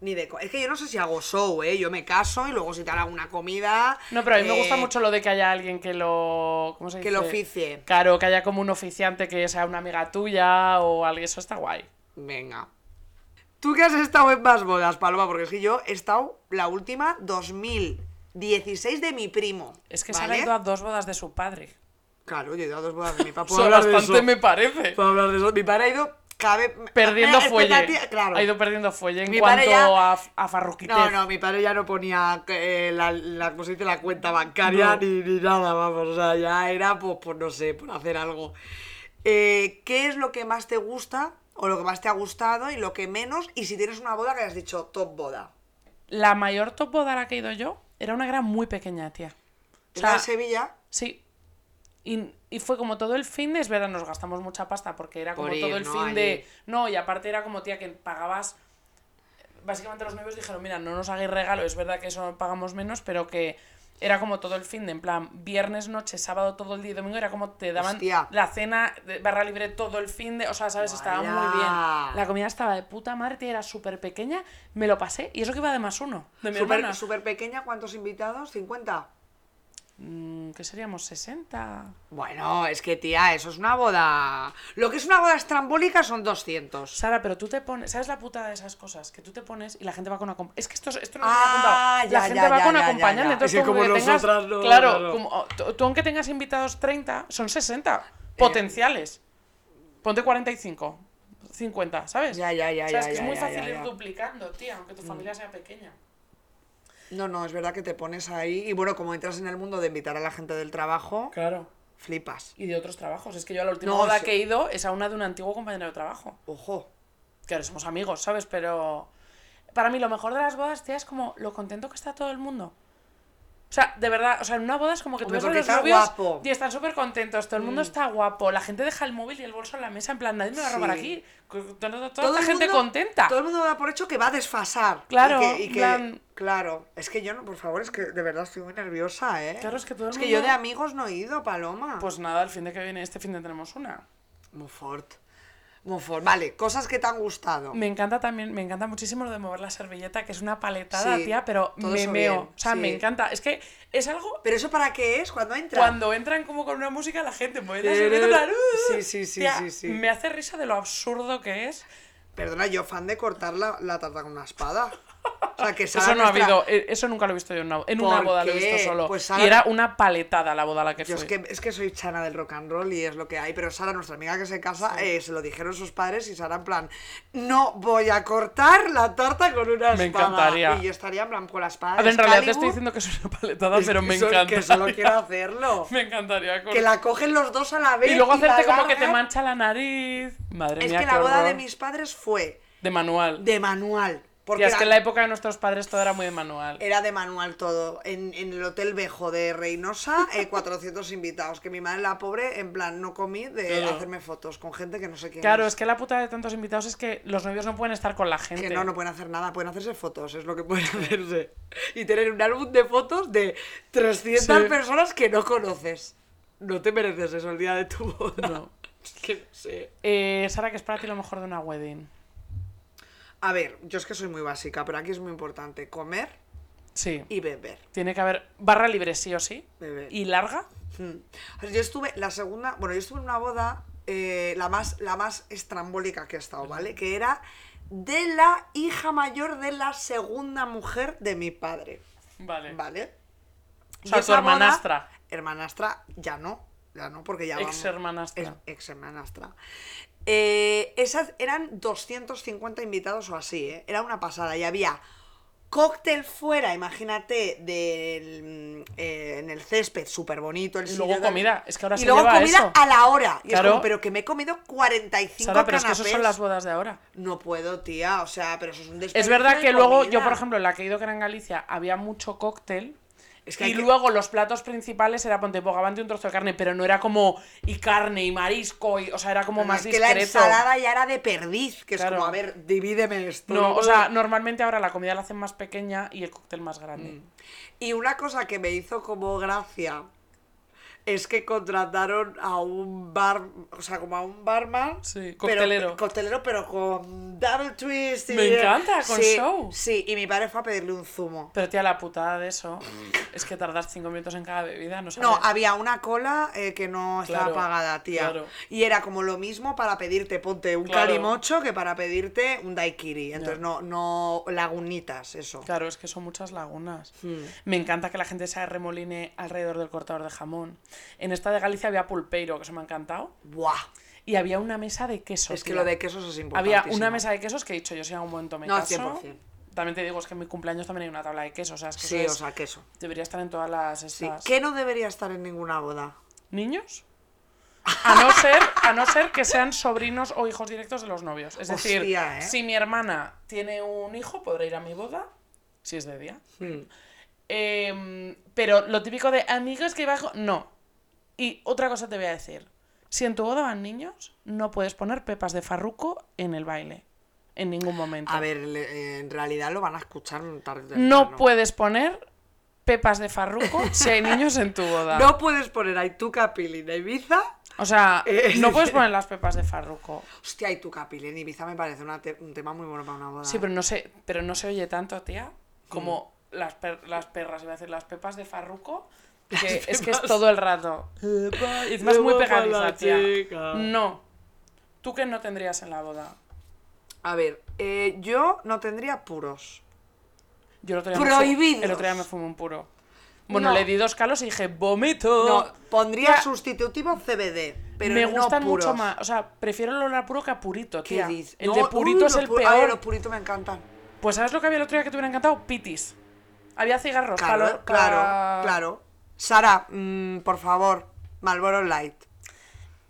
Ni de co- Es que yo no sé si hago show, ¿eh? Yo me caso y luego si te hago una comida. No, pero a mí me eh, gusta mucho lo de que haya alguien que lo. ¿Cómo se dice? Que lo oficie. Claro, que haya como un oficiante que sea una amiga tuya o alguien. Eso está guay. Venga. ¿Tú que has estado en más bodas, Paloma? Porque es que yo he estado la última 2016 de mi primo. Es que se ¿vale? ha ido a dos bodas de su padre. Claro, yo he ido a dos bodas de mi papá. Eso bastante me parece. Puedo hablar de eso. Mi padre ha ido vez... Perdiendo Eh, fuelle. expectativa- Claro. Ha ido perdiendo fuelle en Mi cuanto ya- a, a farruquitez. No, no, mi padre ya no ponía eh, la, la, ¿cómo se dice? la cuenta bancaria No. ni, ni nada, vamos. O sea, ya era, pues, por no sé, por hacer algo. Eh, ¿Qué es lo que más te gusta o lo que más te ha gustado y lo que menos? Y si tienes una boda que hayas dicho top boda. La mayor top boda a la que he ido yo era una era muy pequeña, tía. O ¿Es la sea, de Sevilla? Sí. Y, y fue como todo el fin de, es verdad, nos gastamos mucha pasta porque era como Por ir, todo el ¿no? fin Allí. de... No, y aparte era como, tía, que pagabas... Básicamente los novios dijeron, mira, no nos hagáis regalo, es verdad que eso pagamos menos, pero que era como todo el fin de, en plan, viernes noche, sábado todo el día y domingo, era como te daban Hostia. la cena de barra libre todo el fin de... O sea, ¿sabes? Estaba muy bien. La comida estaba de puta madre, tía, era súper pequeña, me lo pasé, y eso que iba de más uno, de mi hermana. Súper pequeña, ¿cuántos invitados? ¿50? Mm, ¿Qué seríamos? ¿60? Bueno, es que tía, eso es una boda. Lo que es una boda estrambólica son 200. Sara, pero tú te pones, ¿sabes la putada de esas cosas? Que tú te pones y la gente va con acom- Es que esto, esto no lo Ah, apuntado. ya, La gente ya, va ya, con acompañante. Entonces, Es que como que tengas- no, claro, como- oh, tú, aunque tengas invitados 30, son 60 Eh. potenciales. Ponte 45. 50, ¿sabes? Ya, ya, ya, O sea, ya, es que ya, es muy ya, fácil ya, ir ya. Mm. duplicando, tía, aunque tu familia sea pequeña. No, no, es verdad que te pones ahí y bueno, como entras en el mundo de invitar a la gente del trabajo, Claro. flipas. Y de otros trabajos. Es que yo a la última No, boda que he ido es a una de un antiguo compañero de trabajo. Ojo. Que ahora somos amigos, ¿sabes? Pero para mí lo mejor de las bodas, tía, es como lo contento que está todo el mundo. O sea, de verdad, o sea, en una boda es como que tú Hombre, ves a los está novios guapo. y están súper contentos, todo el mundo está guapo, la gente deja el móvil y el bolso en la mesa, en plan, nadie me va a robar Sí. aquí. Toda, toda Todo la gente mundo- contenta. Todo el mundo da por hecho que va a desfasar. Claro, Y que, y en que- plan- claro. Es que yo no, por favor, es que de verdad estoy muy nerviosa, ¿eh? Claro, es que todo el Es que yo mundo- de amigos no he ido, Paloma. Pues nada, el fin de que viene, este fin de tenemos una. Muy fort. Vale, cosas que te han gustado. Me encanta también, me encanta muchísimo lo de mover la servilleta, que es una paletada, Sí, tía, pero me meo. O sea, me encanta. Es que es algo ¿Pero eso para qué es? ¿Cuándo entra? Cuando entran como con una música, la gente mueve la servilleta, "Uh". sí, sí, sí, Tía, sí, sí. Me hace risa de lo absurdo que es. Perdona, yo fan de cortar la, la tarta con una espada. O sea, que Eso no ha habido, eh, eso nunca lo he visto yo en una, en una ¿Por boda, lo he visto solo. Pues Sara- Y era una paletada la boda a la que Yo fui. es que, es que soy chana del rock and roll y es lo que hay, pero Sara, nuestra amiga que se casa, eh, se lo dijeron sus padres y Sara en plan, no voy a cortar la tarta con una espada. Me encantaría. Y yo estaría en plan con la espada. A ver, en realidad te estoy diciendo que es una paletada, es pero que me eso- encanta. Que solo quiero hacerlo. Me encantaría. con- Que la cogen los dos a la vez. Y luego hacerte como que te mancha la nariz. Madre Es mía, que qué la boda de mis padres fue De manual. de manual. Porque Tía, es era- que en la época de nuestros padres todo era muy de manual. Era de manual todo. En, en el Hotel Bejo de Reynosa, eh, 400 invitados. Que mi madre, la pobre, en plan, no comí de Claro. hacerme fotos con gente que no sé quién Claro, es. es que la puta de tantos invitados es que los novios no pueden estar con la gente. Que no, no pueden hacer nada, pueden hacerse fotos, es lo que pueden hacerse. Y tener un álbum de fotos de 300 Sí. personas que no conoces. No te mereces eso el día de tu boda. No. Es que no sé. Eh, Sara, ¿qué es para ti lo mejor de una wedding? A ver, yo es que soy muy básica, pero aquí es muy importante comer Sí. y beber. Tiene que haber barra libre sí o sí. Beber. Y larga. Mm. Sea, yo estuve, la segunda, bueno, yo estuve en una boda, eh, la, más, la más estrambólica que he estado, ¿vale? Que era de la hija mayor de la segunda mujer de mi padre, Vale. ¿vale? O sea, tu boda- hermanastra. hermanastra, ya no, ya no, porque ya vamos... Ex hermanastra. Es- ex hermanastra. Eh, esas eran 250 invitados o así, ¿eh? Era una pasada. Y había cóctel fuera, imagínate, del, mm, eh, en el césped, súper bonito. El Y luego comida, es que ahora y se luego lleva comida eso. a la hora. Y es Claro. como, pero que me he comido 45 Sara, pero es que canapés. eso son las bodas de ahora. No puedo, tía. O sea, pero eso es un Es verdad que luego, yo por ejemplo, en la que he ido que era en Galicia, había mucho cóctel. Es que y que- luego los platos principales era ponte bogavante y un trozo de carne, pero no era como y carne y marisco, y, o sea, era como más es que la discreto. ensalada ya era de perdiz, que Claro. es como, a ver, divídeme esto. No, o sea, normalmente ahora la comida la hacen más pequeña y el cóctel más grande. Mm. Y una cosa que me hizo como gracia es que contrataron a un bar, o sea, como a un barman. Sí, pero- coctelero. coctelero, pero con double twist. y- Me encanta, con Sí, show. Sí, y mi padre fue a pedirle un zumo. Pero tía, la putada de eso es que tardas cinco minutos en cada bebida, no sabes. No, había una cola eh, que no estaba Claro, pagada, tía. claro. Y era como lo mismo para pedirte, ponte un Claro. calimocho que para pedirte un daiquiri. Entonces, no, no, lagunitas, eso. Claro, es que son muchas lagunas. Hmm. Me encanta que la gente se remoline alrededor del cortador de jamón. En esta de Galicia había pulpeiro, que eso me ha encantado. Buah. Y había una mesa de quesos. Es que tía. lo de quesos es importante. Había una mesa de quesos que he dicho yo si en algún momento me No, caso. 100%. También te digo, es que en mi cumpleaños también hay una tabla de quesos. O sea, es que Sí, o sea, queso. debería estar en todas las Sí. estas... ¿Qué no debería estar en ninguna boda? ¿Niños? A no, ser, a no ser que sean sobrinos o hijos directos de los novios. Es decir, ¿eh? si mi hermana tiene un hijo, podrá ir a mi boda, si es de día. Em, pero lo típico de amigos que bajo, no. Y otra cosa te voy a decir. Si en tu boda van niños, no puedes poner pepas de farruco en el baile. En ningún momento. A ver, eh, en realidad lo van a escuchar tarde. no puedes poner pepas de farruco si hay niños en tu boda. No puedes poner a Ituca Pili en Ibiza. O sea, Eh, no puedes poner las pepas de farruco. Hostia, Ituca Pili en Ibiza me parece una te- un tema muy bueno para una boda. Sí, pero no se, pero no se oye tanto, tía, como las, per- las perras, iba a decir, las pepas de farruco, que es que es todo el rato. Y encima es muy pegadiza, tía. No. ¿Tú qué no tendrías en la boda? A ver, eh, yo no tendría puros. Yo el otro día me Prohibidos. el otro día me fumé un puro. Bueno, No. le di dos calos y dije, ¡vomito! No, pondría Ya. sustitutivo CBD. pero me no gustan mucho más. O sea, prefiero el olor a puro que a purito, ¿Qué tía. dices? El No, de uy, purito es los el pu- Ay, peor. los puritos me encantan. Pues ¿sabes lo que había el otro día que te hubiera encantado? Pitis. Había cigarros. Claro, palo- claro, pa- claro. Sara, mm, por favor, Marlboro Light.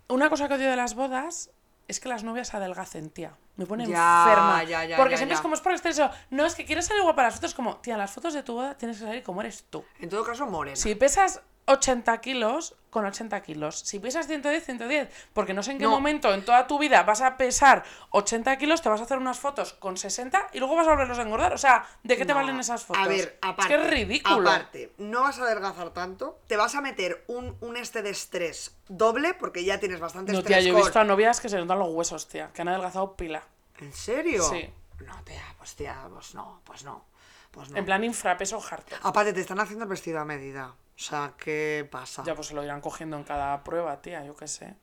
Una cosa que odio de las bodas es que las novias adelgacen, tía. Me pone Ya, enferma. ya, ya, porque siempre es como es por el estreso. No, es que quieres salir guapa para las fotos. Como, tía, las fotos de tu boda tienes que salir como eres tú. En todo caso, morena. Si pesas 80 kilos, con 80 kilos. Si pesas 110, 110. Porque no sé en qué No. momento en toda tu vida vas a pesar 80 kilos, te vas a hacer unas fotos con 60 y luego vas a volverlos a engordar. O sea, ¿de qué te No, valen esas fotos? A ver, aparte. Es que es ridículo. Aparte, no vas a adelgazar tanto, te vas a meter un, un este de estrés doble, porque ya tienes bastante No, tía, estrés yo he visto a novias que se notan los huesos, tía. Que han adelgazado pila. ¿En serio? Sí. No, tía, pues tía, pues no, pues no. Pues no. En plan infrapeso harto. Aparte, te están haciendo el vestido a medida. O sea, ¿qué pasa? Ya pues se lo irán cogiendo en cada prueba, tía, yo qué sé.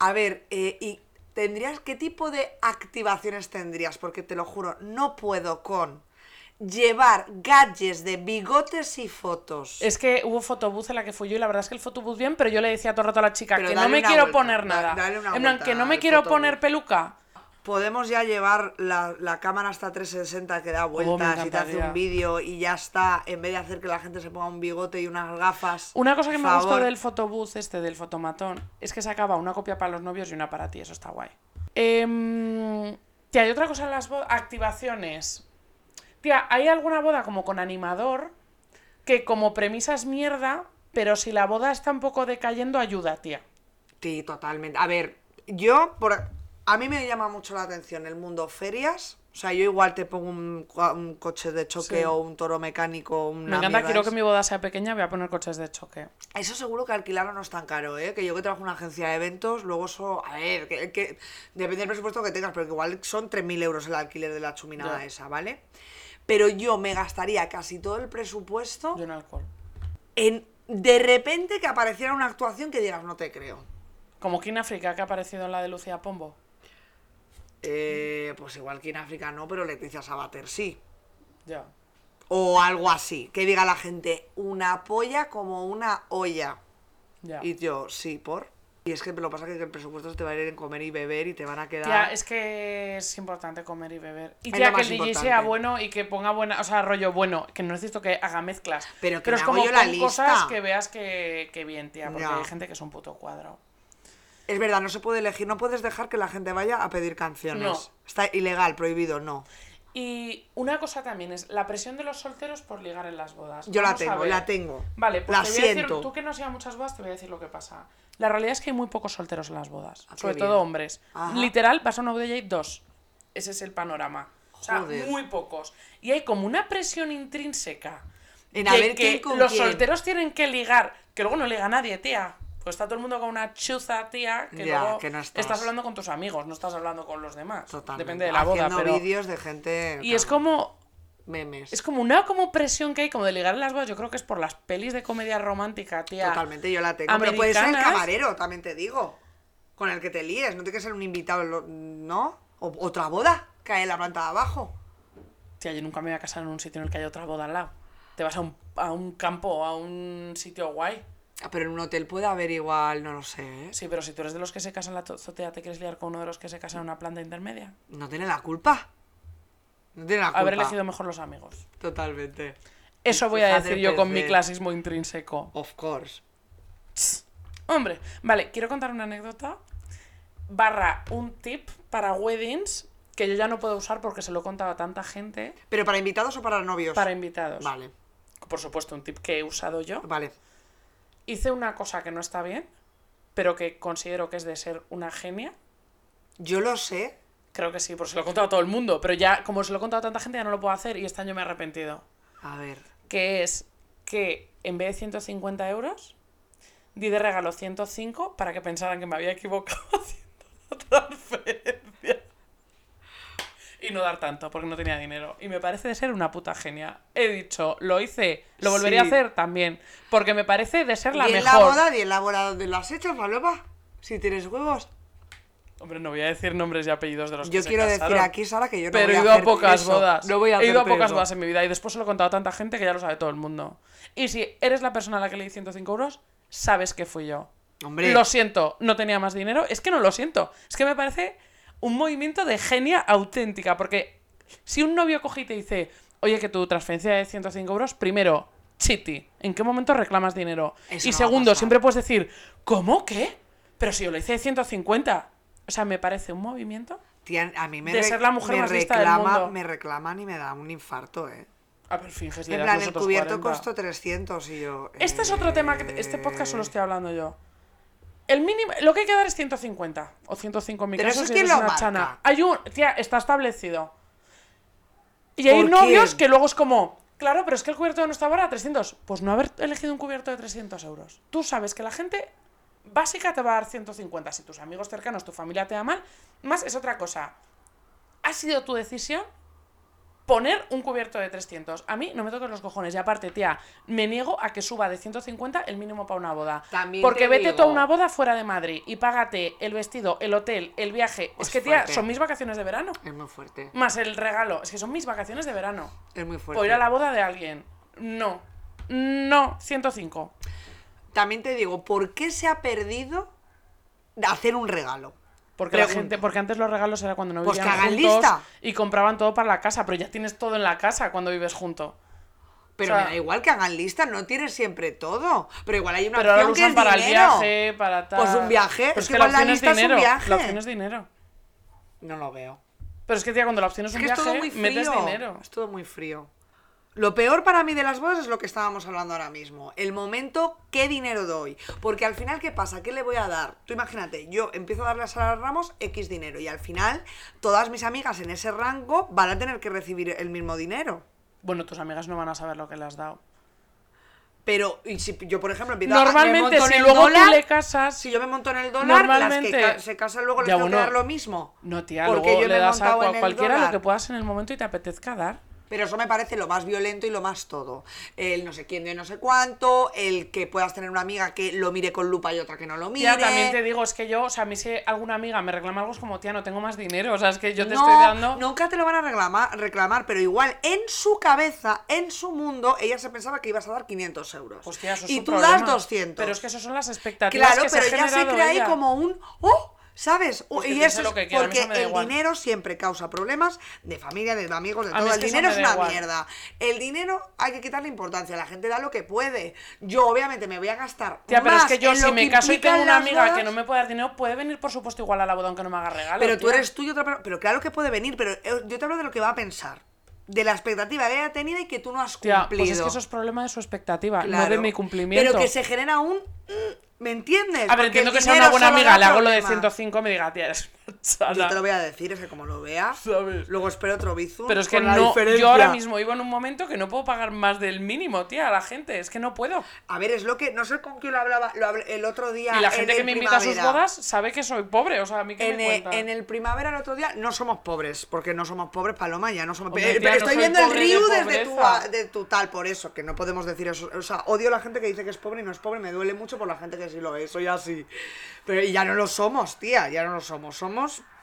A ver, eh, ¿y tendrías qué tipo de activaciones tendrías? Porque te lo juro, no puedo con llevar gadgets de bigotes y fotos. Es que hubo fotobús en la que fui yo y la verdad es que el fotobús bien, pero yo le decía todo el rato a la chica Pero que no me quiero vuelta, poner da- nada. en plan, que no me quiero fotobús. poner peluca. Podemos ya llevar la, la cámara hasta 360 que da vueltas y te hace un vídeo y ya está, en vez de hacer que la gente se ponga un bigote y unas gafas. Una cosa que me gustó del fotobús este, del fotomatón, es que sacaba una copia para los novios y una para ti, eso está guay. Em, tía, hay otra cosa en las bodas, activaciones. Tía, ¿hay alguna boda como con animador que como premisa es mierda, pero si la boda está un poco decayendo, ayuda, tía? Sí, totalmente. A ver, yo, por... a mí me llama mucho la atención el mundo ferias. O sea, yo igual te pongo un, co- un coche de choque Sí. o un toro mecánico. Una Me encanta, quiero que mi boda sea pequeña, voy a poner coches de choque. Eso seguro que alquilarlo no es tan caro, ¿eh? Que yo que trabajo en una agencia de eventos, luego eso, a ver, que, que- depende del presupuesto que tengas, pero que igual son 3.000 euros el alquiler de la chuminada esa, ¿vale? Pero yo me gastaría casi todo el presupuesto Yo en alcohol. en de repente que apareciera una actuación que digas, no te creo. Como King África que ha aparecido en la de Lucía Pombo. Eh, pues igual que en África no, pero Leticia Sabater sí. Ya. O algo así, que diga la gente, una polla como una olla. Ya. Y yo, sí, por. Y es que lo que pasa es que el presupuesto te va a ir en comer y beber y te van a quedar. Tía, es que es importante comer y beber. Y Es lo que el DJ sea bueno y que ponga buena, o sea, rollo bueno, que no necesito que haga mezclas. Pero que es me como hago yo la pon cosas que veas que, que bien, tía, porque Ya. hay gente que es un puto cuadro. Es verdad, no se puede elegir, no puedes dejar que la gente vaya a pedir canciones. No. Está ilegal, prohibido, no. Y una cosa también es la presión de los solteros por ligar en las bodas. Yo la Vamos tengo, la tengo. Vale, pues La te voy a decir, tú que no has ido a muchas bodas, te voy a decir lo que pasa. La realidad es que hay muy pocos solteros en las bodas, Ah, sobre bien. todo hombres. Ajá. Literal, vas a una boda y hay dos. Ese es el panorama. O sea, Joder. muy pocos. Y hay como una presión intrínseca En de a ver que quién con los quién. solteros tienen que ligar, que luego no liga nadie, tía. Pues está todo el mundo con una chuza, tía, que Ya, luego que no estás. estás hablando con tus amigos, no estás hablando con los demás. Totalmente. Depende de la boda, Haciendo pero... vídeos de gente. Y es como Memes. es como una como presión que hay como de ligar en las bodas. Yo creo que es por las pelis de comedia romántica, tía. Totalmente, yo la tengo. Pero puede ser el americanas. camarero, también te digo. Con el que te líes. No tiene que ser un invitado, ¿no? O, otra boda que hay en la planta de abajo. Tía, yo nunca me voy a casar en un sitio en el que haya otra boda al lado. Te vas a un, a un campo, a un sitio guay. Ah, Pero en un hotel puede haber igual, no lo sé, ¿eh? Sí, pero si tú eres de los que se casan en la azotea, ¿te quieres liar con uno de los que se casan en una planta intermedia? No tiene la culpa. No tiene la culpa. Haber elegido mejor los amigos. Totalmente. Eso voy a decir yo con mi clasismo intrínseco. Of course. Hombre, vale, quiero contar una anécdota. Barra un tip para weddings que yo ya no puedo usar porque se lo he contado a tanta gente ¿Pero para invitados o para novios? para invitados. Vale, Por supuesto, un tip que he usado yo. vale. Hice una cosa que no está bien, pero que considero que es de ser una genia. Yo lo sé. Creo que sí, porque se lo he contado a todo el mundo, pero ya, como se lo he contado a tanta gente, ya no lo puedo hacer y este año me he arrepentido. A ver. Que es que en vez de 150 euros, di de regalo 105 para que pensaran que me había equivocado haciendo la transferencia. Y no dar tanto, porque no tenía dinero. Y me parece de ser una puta genia. He dicho, lo hice, lo volvería Sí. a hacer también. Porque me parece de ser la ¿Y en mejor. la boda? ¿Y en la boda dónde lo has hecho, Falopa? Si tienes huevos. Hombre, no voy a decir nombres y apellidos de los que Yo se quiero decir aquí, Sara, que yo no Pero voy he a ido a pocas eso. bodas. No voy a he ido a pocas eso. bodas en mi vida y después se lo he contado a tanta gente que ya lo sabe todo el mundo. Y si eres la persona a la que le di 105 euros, sabes que fui yo. Hombre. lo siento, no tenía más dinero. Es que no lo siento. Es que me parece un movimiento de genia auténtica. Porque si un novio coge y te dice, oye, que tu transferencia de 105 euros, primero, chiti. ¿En qué momento reclamas dinero? Eso y no segundo, siempre puedes decir, ¿cómo? ¿Qué? Pero si yo lo hice de 150. O sea, me parece un movimiento. Tía, a mí me, De ser la mujer me más lista del reclama, mundo. me reclaman y me da un infarto, ¿eh? A ver, finges En plan, el cubierto 40. costó 300 y yo... Este es otro tema que este podcast solo estoy hablando yo. El mínimo, lo que hay que dar es 150 o 105 en mi Pero caso eso eres lo una marca. chana. Hay un, tía, está establecido. Y hay ¿Por novios quién? que luego es como, claro, pero es que el cubierto no está ahora a 300. Pues no haber elegido un cubierto de 300 euros. Tú sabes que la gente básica te va a dar 150. Si tus amigos cercanos, tu familia te da mal, más es otra cosa. Ha sido tu decisión poner un cubierto de 300. A mí no me toques los cojones. Y aparte, tía, me niego a que suba de 150 el mínimo para una boda. También Porque te vete tú a una boda fuera de Madrid y págate el vestido, el hotel, el viaje. Es es que, tía, fuerte. son mis vacaciones de verano. Es muy fuerte, Más el regalo. Es que son mis vacaciones de verano. es muy fuerte. ir a la boda de alguien. No. No, 105. También te digo, ¿por qué se ha perdido hacer un regalo? Porque la gente, porque antes los regalos era cuando no Pues vivían que hagan juntos lista. y compraban todo para la casa, pero ya tienes todo en la casa cuando vives junto. Pero O sea- me da igual que hagan lista, no tienes siempre todo. Pero igual hay una Pero ahora lo opción que usan es para el dinero. viaje, para tal. Pues un viaje, Pero es es que la la opción es lista es un dinero. viaje. La opción es dinero. No lo veo. Pero es que, tía, cuando la opción es Es un que es viaje, todo muy metes frío. dinero. Es todo muy frío. Lo peor para mí de las bodas es lo que estábamos hablando ahora mismo. El momento, ¿qué dinero doy? Porque al final, ¿qué pasa? ¿Qué le voy a dar? Tú imagínate, yo empiezo a darle a Sara Ramos X dinero y al final todas mis amigas en ese rango van a tener que recibir el mismo dinero. Bueno, tus amigas no van a saber lo que le has dado. Pero, y si yo, por ejemplo, empiezo a- me Normalmente, monto en si el luego dólar, tú le casas. Si yo me monto en el dólar, las que ca- se casan luego les Ya, tengo que bueno. dar lo mismo. No, tía, Porque luego yo me le das a el cualquiera lo que puedas en el momento y te apetezca dar. Pero eso me parece lo más violento y lo más todo. El no sé quién de no sé cuánto, el que puedas tener una amiga que lo mire con lupa y otra que no lo mire. Tía, también te digo, es que yo, o sea, a mí si alguna amiga me reclama algo es como, tía, no tengo más dinero. O sea, es que yo te no, estoy dando. Nunca te lo van a reclamar, reclamar, pero igual en su cabeza, en su mundo, ella se pensaba que ibas a dar 500 euros. Tía, eso es y un tú problema. das 200. Pero es que eso son las expectativas Claro, que pero se ha ella se crea ahí como un ¡oh! ¿Sabes? Pues y eso es que quiera, porque el igual. dinero siempre causa problemas de familia, de amigos, de A todo. es El que dinero es una igual. mierda. El dinero hay que quitarle importancia. La gente da lo que puede. Yo, obviamente, me voy a gastar. Tía, pero es que yo si me caso y tengo una amiga bodas, que no me puede dar dinero, puede venir por supuesto igual a la boda aunque no me haga regalo. Pero tú eres tú y otra persona. Pero claro que puede venir, pero eh, yo te hablo de lo que va a pensar. De la expectativa que haya tenido y que tú no has cumplido. pues es que eso es problema de su expectativa, no de mi cumplimiento. Pero que se genera un. ¿Me entiendes? A ver, Porque entiendo que sea una buena amiga, le hago lo de problemas. 105 y me diga, tía, eres Yo chala". te lo voy a decir, es que como lo vea, ¿Sabes? luego espero otro bizum. Pero es que no, diferencia. yo ahora mismo vivo en un momento que no puedo pagar más del mínimo, tía, a la gente, es que no puedo. A ver, es lo que. No sé con quién lo hablaba lo hablé el otro día. Y la en gente que me invita a sus bodas sabe que soy pobre, o sea, a mí que En, me cuenta. en el primavera el otro día no somos pobres, porque no somos pobres, Paloma, ya no somos Hombre, Pero no estoy viendo el de río desde tu, de tu tal, por eso, que no podemos decir eso. O sea, odio a la gente que dice que es pobre y no es pobre, me duele mucho por la gente que sí lo es, soy así. Pero y ya no lo somos, tía, ya no lo somos. Somos,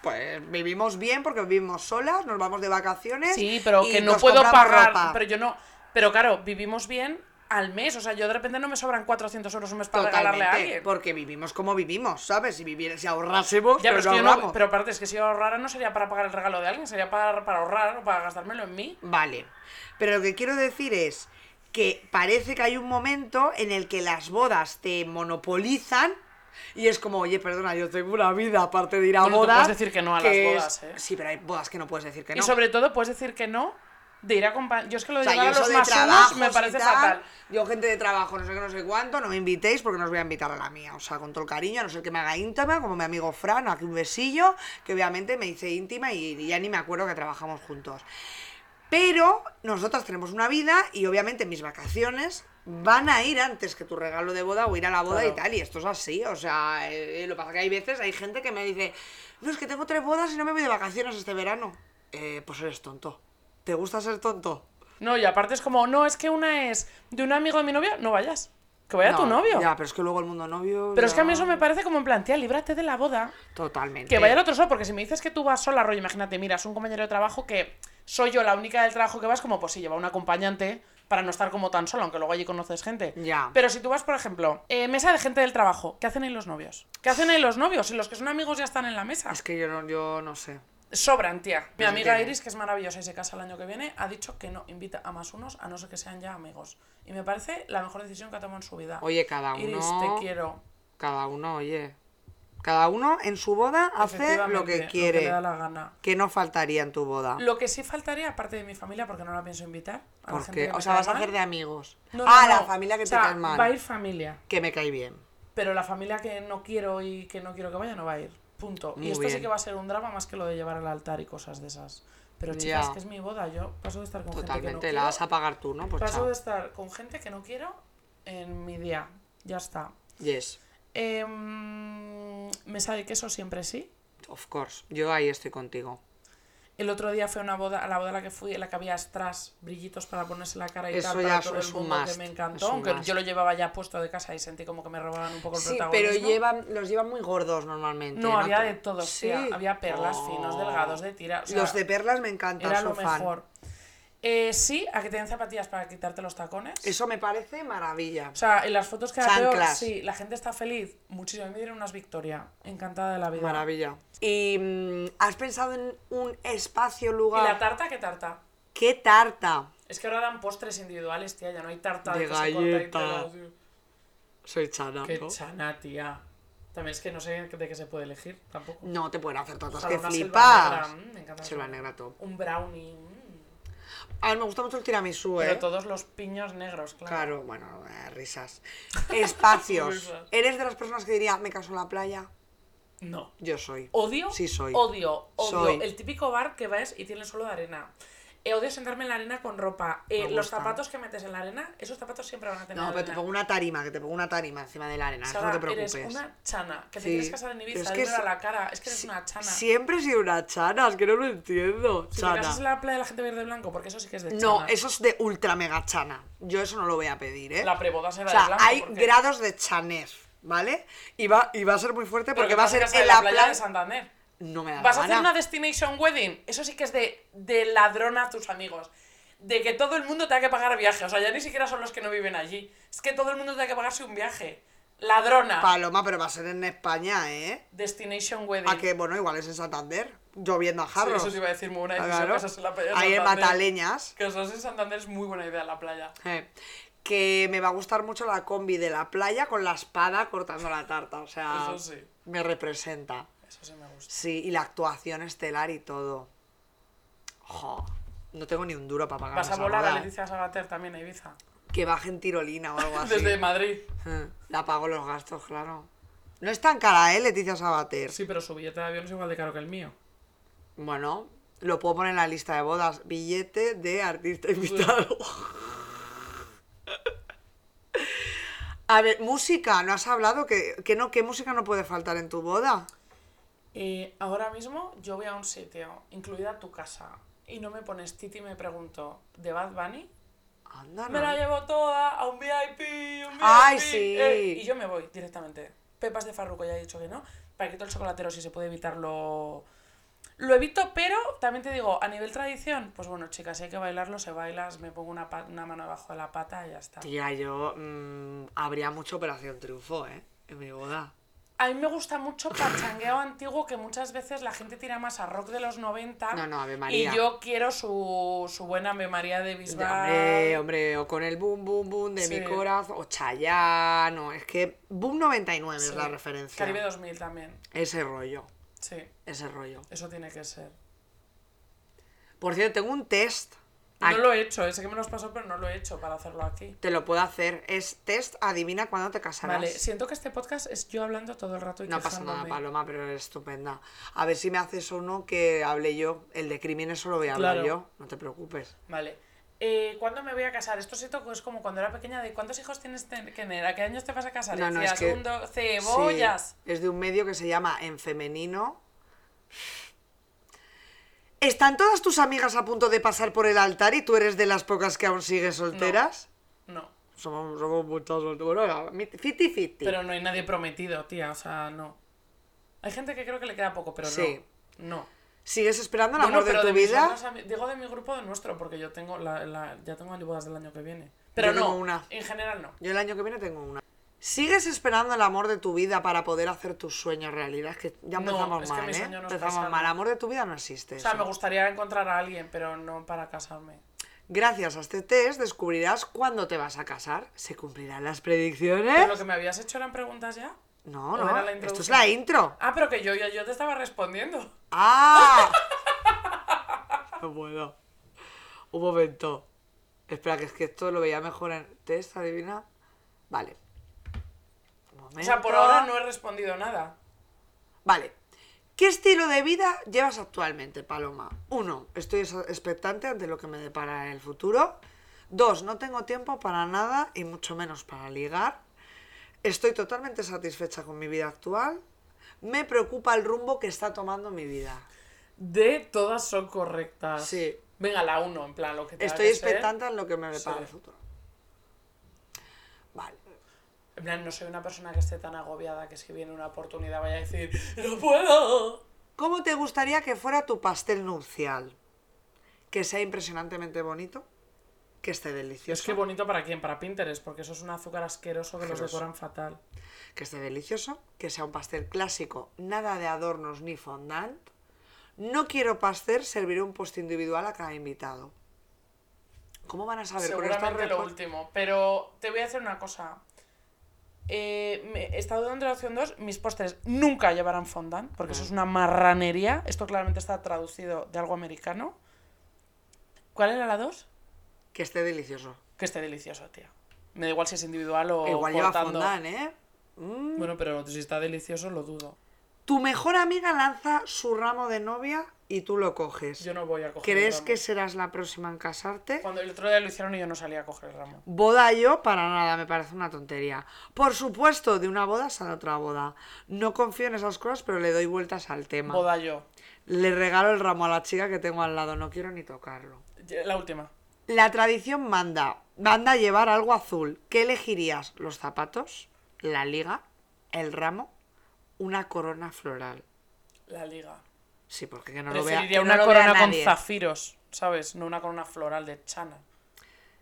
pues, vivimos bien porque vivimos solas, nos vamos de vacaciones. Sí, pero y que no puedo pagar, ropa. pero yo no, pero claro, vivimos bien al mes, o sea, yo de repente no me sobran 400 euros un mes para regalarle a Totalmente, alguien. porque vivimos como vivimos, ¿sabes? Si viviera, si ahorrásemos, Ya, pero, pero es que no- pero aparte es que si yo ahorrara no sería para pagar el regalo de alguien, sería para, para ahorrar o para gastármelo en mí. Vale. Pero lo que quiero decir es que parece que hay un momento en el que las bodas te monopolizan y es como, oye, perdona, yo tengo una vida aparte de ir a Bueno, tú bodas. puedes decir que no a las es- bodas, ¿eh? Sí, pero hay bodas que no puedes decir que no. Y sobre todo puedes decir que no de ir a. Yo es que lo O de sea, llegar yo a los más unos me y parece tal, fatal. Yo, gente de trabajo, no sé qué, no sé cuánto, no me invitéis porque no os voy a invitar a la mía. O sea, con todo el cariño, a no ser que me haga íntima, como mi amigo Fran, aquí un besillo, que obviamente me hice íntima y ya ni me acuerdo que trabajamos juntos. Pero nosotras tenemos una vida y obviamente mis vacaciones van a ir antes que tu regalo de boda o ir a la boda Claro. y tal. Y esto es así, o sea, eh, lo que pasa que hay veces, hay gente que me dice, no, es que tengo tres bodas y no me voy de vacaciones este verano. Eh, pues eres tonto. ¿Te gusta ser tonto? No, y aparte es como, no, es que una es de un amigo de mi novio, no vayas. Que vaya tu No, novio. Ya, pero es que luego el mundo novio. Pero es que a mí eso me parece como en plan, tía, líbrate de la boda. Totalmente. Que vaya el otro solo, porque si me dices que tú vas sola, rollo, imagínate, mira, es un compañero de trabajo que soy yo la única del trabajo que vas, como pues sí, lleva un acompañante, para no estar como tan solo, aunque luego allí conoces gente. Ya. Pero si tú vas, por ejemplo, eh, mesa de gente del trabajo, ¿qué hacen ahí los novios? ¿Qué hacen ahí los novios? Si los que son amigos ya están en la mesa. Es que yo no, yo no sé. Sobran, tía. Mi amiga. Iris, que es maravillosa y se casa el año que viene, ha dicho que no invita a más unos a no ser que sean ya amigos. Y me parece la mejor decisión que ha tomado en su vida. Oye, cada uno. Iris, te quiero. Cada uno, oye. Cada uno en su boda hace lo que quiere. le da la gana. ¿Qué no faltaría en tu boda? Lo que sí faltaría, aparte de mi familia, porque no la pienso invitar. a que o sea, vas a hacer de amigos. No, ah, no, la no. familia que O sea, te cae mal. Va a ir familia. Que me cae bien. Pero la familia que no quiero y que no quiero que vaya no va a ir. Punto. Muy y esto sí que va a ser un drama más que lo de llevar al altar y cosas de esas. Pero chicas, Ya. que es mi boda, yo paso de estar con gente que no quiero. la vas a pagar tú, ¿no? Pues Paso chao. de estar con gente que no quiero en mi día. Ya está. Yes, Em, mesa de queso siempre sí. of course. Yo ahí estoy contigo. El otro día fue a una boda, a la boda a la que fui, en la que había strass, brillitos para ponerse la cara y Eso tal, ya para es- todo es el un mundo must, que me encantó, un aunque must. yo lo llevaba ya puesto de casa y sentí como que me robaban un poco el Sí, protagonismo. pero llevan, los llevan muy gordos normalmente. No, había te- de todos, Sí. tía. Había perlas Oh. finos, delgados, de tira. o sea, los de perlas me encantan, Era lo fan. mejor. Eh, sí, a que te den zapatillas para quitarte los tacones. Eso me parece maravilla. O sea, en las fotos que veo, sí, la gente está feliz. Muchísimo. Me dieron unas Victoria. Encantada de la vida. Maravilla. ¿Y mm, has pensado en un espacio, ¿Y lugar? la tarta qué tarta? ¡Qué tarta! Es que ahora dan postres individuales, tía. Ya no hay tarta De y galleta. Soy chana, Qué ¿no? chana, tía. También es que no sé de qué se puede elegir tampoco. No te pueden hacer tartas Ojalá que una selva flipas. negra, mm, me encanta Selva negra top. Un brownie. A ver, me gusta mucho el tiramisú, Pero ¿eh? todos los piños negros, claro. Claro, bueno, eh, risas. Espacios. Risas. ¿Eres de las personas que diría, me caso en la playa? No. Yo soy. Odio, Sí soy. odio, odio Soy. el típico bar que vas y tienes suelo de arena. Eh, odio sentarme en la arena con ropa. Eh, los zapatos que metes en la arena, esos zapatos siempre van a tener No, pero te pongo una tarima, que te pongo una tarima encima de la arena, eso Sara, no te preocupes. eres una chana. Que te Sí. quieres casar en Ibiza, es que dímelo a la cara. Es que eres si- una chana. Siempre he sido una chana, es que no lo entiendo. si te chana. casas en la playa la gente verde blanco, porque eso sí que es de chana. No, eso es de ultra mega chana. Yo eso no lo voy a pedir, ¿eh? La preboda será o sea, de blanco. hay porque- grados de chanez, ¿vale? Y va, y va a ser muy fuerte porque que va a ser en la playa playa. de Santander. No me da ¿Vas a hacer una destination wedding? Eso sí que es de, de ladrona a tus amigos. De que todo el mundo tenga que pagar viaje. O sea, ya ni siquiera son los que no viven allí. Es que todo el mundo tenga que pagarse un viaje. Ladrona. Paloma, pero va a ser en España, ¿eh? destination wedding. A que, bueno, igual es en Santander, lloviendo a Sí, jarros. eso te iba a decir muy buena decisión. claro. Casarse en la playa de Ahí en Santander. Mataleñas. Casarse en Santander es muy buena idea, la playa. Eh, que me va a gustar mucho la combi de la playa con la espada cortando la tarta. O sea, Eso sí. me representa. Eso sí me gusta. Sí, y la actuación estelar y todo. Jo, no tengo ni un duro para pagar Vas a volar a. Leticia Sabater también a Ibiza. Que baje en tirolina o algo así. Desde Madrid. Eh, La pago los gastos, claro. No es tan cara, ¿eh, Leticia Sabater? Sí, pero su billete de avión es igual de caro que el mío. Bueno, lo puedo poner en la lista de bodas. Billete de artista invitado. A ver, música, ¿no has hablado? que que no, ¿Qué música no puede faltar en tu boda? Eh, ahora mismo yo voy a un sitio, incluida tu casa, y no me pones Titi y me pregunto, ¿de Bad Bunny? Anda, Me la llevo toda a un VIP, un VIP. Ay, sí. eh, y yo me voy directamente. Pepas de Farruko ya he dicho que no. Para quito el chocolatero si se puede evitarlo. Lo evito, pero también te digo, a nivel tradición, pues bueno, chicas, si hay que bailarlo, se bailas, me pongo una, una mano debajo de la pata y ya está. Tía, yo... mm, habría mucha Operación Triunfo, ¿eh? En mi boda. A mí me gusta mucho pachangueo antiguo que muchas veces la gente tira más a rock de los 90. No, no, Ave María. Y yo quiero su, su buena Ave María de Bisbal. Hombre, hombre, o con el boom, boom, boom de Sí. mi corazón, o Chayanne, o es que Boom 99 es Sí. la referencia. Caribe 2000 también. Ese rollo, Sí, ese rollo. eso tiene que ser. Por cierto, tengo un test. No lo he hecho, eh, sé que me los pasó, pero no lo he hecho para hacerlo aquí. Te lo puedo hacer. Es test, adivina cuándo te casarás. Vale, siento que este podcast es yo hablando todo el rato y No pasa nada. Paloma, pero eres estupenda. A ver si me haces uno que hable yo. El de crímenes solo voy a hablar Claro. yo. No te preocupes. Vale. Eh, ¿Cuándo me voy a casar? Esto siento que es como cuando era pequeña de ¿cuántos hijos tienes que tener? ¿A qué años te vas a casar? No, no, decías, es que- cebollas. Sí, es de un medio que se llama En Femenino. ¿Están todas tus amigas a punto de pasar por el altar y tú eres de las pocas que aún sigues solteras? No. Somos, somos muchas solteras. Bueno, fiti fiti. Pero no hay nadie prometido, tía, o sea, no. Hay gente que creo que le queda poco, pero Sí. no. No. ¿Sigues esperando el Bueno, amor de tu de vida? digo de mi grupo de nuestro, porque yo tengo la, la- ya tengo bodas del año que viene. Pero Yo no, una. en general no. Yo el año que viene tengo una. ¿Sigues esperando el amor de tu vida para poder hacer tus sueños realidad? Es que ya No, empezamos es que mal, mi ¿eh? no es empezamos mal. Amor de tu vida no existe. O sea, eso. me gustaría encontrar a alguien, pero no para casarme. Gracias a este test descubrirás cuándo te vas a casar. ¿Se cumplirán las predicciones? ¿Pero lo que me habías hecho eran preguntas ya? No, ¿O no. Esto es la intro. Ah, pero que yo, yo, yo te estaba respondiendo. ¡Ah! no puedo. Un momento. Espera, que es que esto lo veía mejor en test, adivina. Vale. O sea, por ahora no he respondido nada. Vale. ¿Qué estilo de vida llevas actualmente, Paloma? Uno, estoy es- expectante ante lo que me depara el futuro. Dos, no tengo tiempo para nada y mucho menos para ligar. Estoy totalmente satisfecha con mi vida actual. Me preocupa el rumbo que está tomando mi vida. De todas son correctas. Sí. Venga, la uno, en plan, lo que tenga Estoy expectante en lo que me depara Sí. el futuro. Vale. En plan, no soy una persona que esté tan agobiada que si viene una oportunidad vaya a decir, ¡No puedo! ¿Cómo te gustaría que fuera tu pastel nupcial? Que sea impresionantemente bonito, que esté delicioso. Es que bonito para quién, para Pinterest, porque eso es un azúcar asqueroso que los decoran fatal. que esté delicioso, que sea un pastel clásico, nada de adornos ni fondant. No quiero pastel, serviré un post individual a cada invitado. ¿Cómo van a saber Seguramente lo último. Pero te voy a decir una cosa. Eh, me- he estado dando la opción 2. Mis postres nunca llevarán fondant, porque eso es una marranería. Esto claramente está traducido de algo americano. ¿Cuál era la 2? Que esté delicioso. Que esté delicioso, tío. Me da igual si es individual o Igual lleva cortando. fondant, ¿eh? Mm. Bueno, pero si está delicioso lo dudo. Tu mejor amiga lanza su ramo de novia y tú lo coges. Yo no voy a coger el ¿Crees ramo. que serás la próxima en casarte? Cuando el otro día lo hicieron y yo no salía a coger el ramo. Boda yo, para nada, me parece una tontería. Por supuesto, de una boda sale otra boda. No confío en esas cosas, pero le doy vueltas al tema. Boda yo. Le regalo el ramo a la chica que tengo al lado, no quiero ni tocarlo. La última. La tradición manda, manda llevar algo azul. ¿Qué elegirías? ¿Los zapatos? ¿La liga? ¿El ramo? ¿Una corona floral? La liga. Sí, porque que no lo vea. Que no una vea corona con zafiros, ¿sabes? No una corona floral de chana.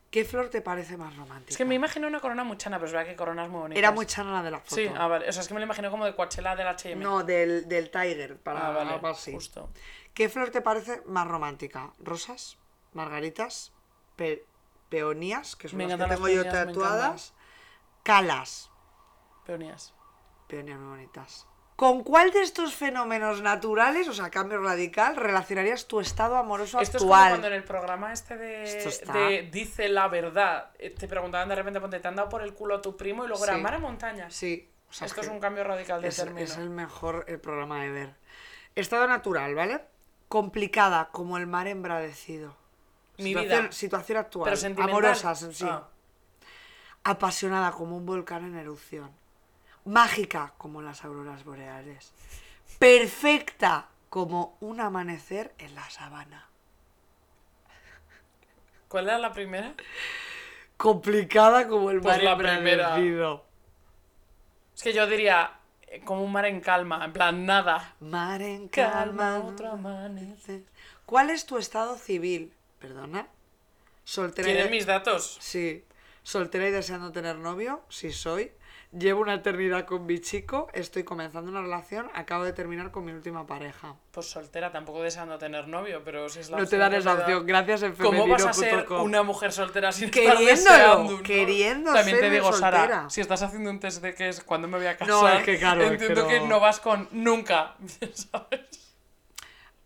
¿Qué flor te parece más romántica? Es que me imagino una corona muy chana, pero es verdad que coronas muy bonitas. Era muy chana la de la foto. Sí, ah, vale. O sea, es que me lo imagino como de Coachella del H&M. No, del, del Tiger, para ah, vale. algo así. Justo. ¿Qué flor te parece más romántica? ¿Rosas? ¿Margaritas? Pe- ¿Peonías? Que son Me las que tengo yo tatuadas. Calas. Peonías. Peonías muy bonitas. ¿Con cuál de estos fenómenos naturales, o sea, cambio radical, relacionarías tu estado amoroso Esto es como actual? cuando en el programa este de, Dice la verdad, eh, te preguntaban de repente, ponte, ¿te han dado por el culo tu primo? Y luego era Sí. mar en montañas. Sí. o sea, Esto es un cambio radical de es, término. es el mejor eh, programa de ver. Estado natural, ¿vale? Complicada, como el mar embradecido. Mi situación, vida. situación actual. Pero sentimental. Amorosas, sí. Ah. Apasionada como un volcán en erupción. Mágica como las auroras boreales. Perfecta como un amanecer en la sabana. ¿Cuál era la primera? Complicada como el Pues mar la primera. Es que yo diría eh, como un mar en calma, en plan nada. Mar en Calma, calma. otro amanecer. ¿Cuál es tu estado civil? Perdona. Soltera. ¿Tienes de- mis datos? Sí. Soltera y deseando tener novio, sí soy. Llevo una eternidad con mi chico, estoy comenzando una relación, acabo de terminar con mi última pareja. Pues soltera, tampoco deseando tener novio, pero si es la No te dan que esa opción, gracias en ¿Cómo vas a ser femenino.com. una mujer soltera sin estar Queriéndolo, un- queriendo También te ser digo, Sara, soltera. si estás haciendo un test de que es cuando me voy a casar, No, es que claro, es que entiendo que no. no vas con nunca, ¿sabes?